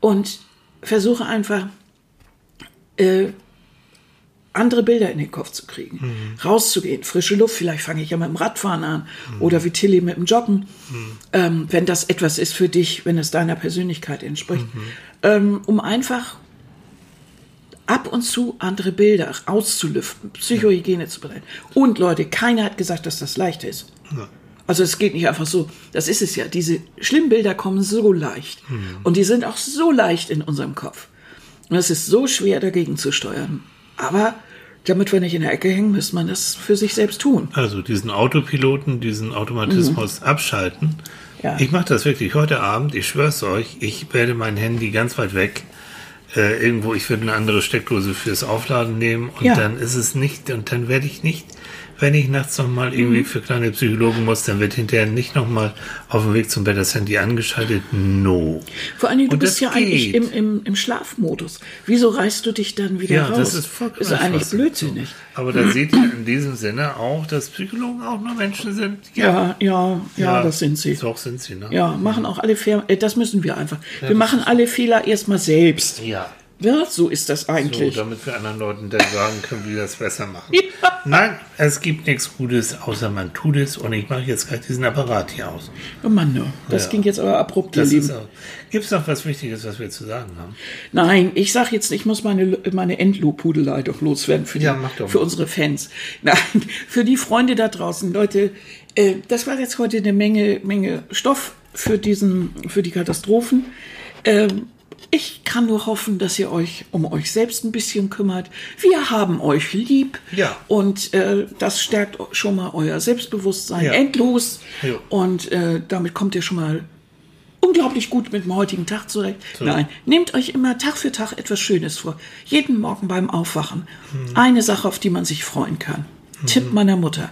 und versuche einfach äh, andere Bilder in den Kopf zu kriegen. Rauszugehen, frische Luft, vielleicht fange ich ja mit dem Radfahren an oder wie Tilly mit dem Joggen, ähm, wenn das etwas ist für dich, wenn es deiner Persönlichkeit entspricht. Ähm, um einfach ab und zu andere Bilder auszulüften, Psychohygiene zu betreiben. Und Leute, keiner hat gesagt, dass das leicht ist. Also es geht nicht einfach so. Das ist es ja. Diese schlimmen Bilder kommen so leicht. Und die sind auch so leicht in unserem Kopf. Und es ist so schwer dagegen zu steuern. Aber damit wir nicht in der Ecke hängen, muss man das für sich selbst tun. Also diesen Autopiloten, diesen Automatismus abschalten. Mhm. Ja. Ich mache das wirklich heute Abend, ich schwör's euch, ich werde mein Handy ganz weit weg. Äh, irgendwo, ich werde eine andere Steckdose fürs Aufladen nehmen und Ja. dann ist es nicht, und dann werde ich nicht, wenn ich nachts nochmal irgendwie Mhm. für kleine Psychologen muss, dann wird hinterher nicht nochmal auf dem Weg zum Bett das Handy angeschaltet. No. Vor allen Dingen, du bist ja eigentlich geht. im, im, im Schlafmodus. Wieso reißt du dich dann wieder Ja, raus? das ist vollkommen Ist eigentlich blödsinnig. Aber da seht ihr in diesem Sinne auch, dass Psychologen auch nur Menschen sind. Ja, ja, ja, das sind sie. So sind sie, ne? Ja, machen auch alle Fehler. Äh, das müssen wir einfach. Wir machen alle Fehler erstmal selbst. Ja. Ja, so ist das So, eigentlich. damit wir anderen Leuten dann sagen können, wie wir das besser machen. Ja. Nein, es gibt nichts Gutes, außer man tut es. Und ich mache jetzt gleich diesen Apparat hier aus. oh Mann, ne. das Ja. ging jetzt aber abrupt, ihr Lieben. Gibt es noch was Wichtiges, was wir zu sagen haben? Nein, ich sag jetzt, ich muss meine, meine Endlobhudelei doch loswerden für, die, Ja, für unsere Fans. Nein, für die Freunde da draußen. Leute, äh, das war jetzt heute eine Menge, Menge Stoff für diesen, für die Katastrophen. Ähm, ich kann nur hoffen, dass ihr euch um euch selbst ein bisschen kümmert. Wir haben euch lieb. Ja. Und äh, das stärkt schon mal euer Selbstbewusstsein Ja. endlos. Jo. Und äh, damit kommt ihr schon mal unglaublich gut mit dem heutigen Tag zurecht. Nein, nehmt euch immer Tag für Tag etwas Schönes vor. Jeden Morgen beim Aufwachen. Mhm. Eine Sache, auf die man sich freuen kann. Tipp meiner Mutter.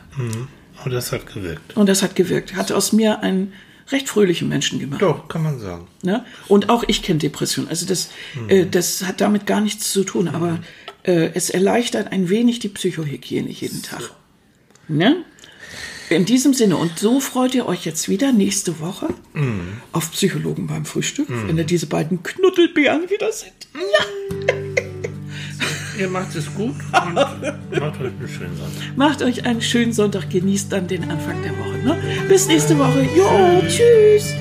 Und das hat gewirkt. Und das hat gewirkt. Hat aus mir einen recht fröhlichen Menschen gemacht. Doch, kann man sagen. Ne? Und auch ich kenne Depression. Also das, Mhm. äh, das hat damit gar nichts zu tun. Aber äh, es erleichtert ein wenig die Psychohygiene jeden Tag. Ne? In diesem Sinne, und so freut ihr euch jetzt wieder nächste Woche Mhm. auf Psychologen beim Frühstück, wenn ihr diese beiden Knuddelbeeren wieder sind. Ja. Ihr macht es gut und macht euch einen schönen Sonntag. Macht euch einen schönen Sonntag, genießt dann den Anfang der Woche. Ne? Bis nächste Woche. Jo, tschüss.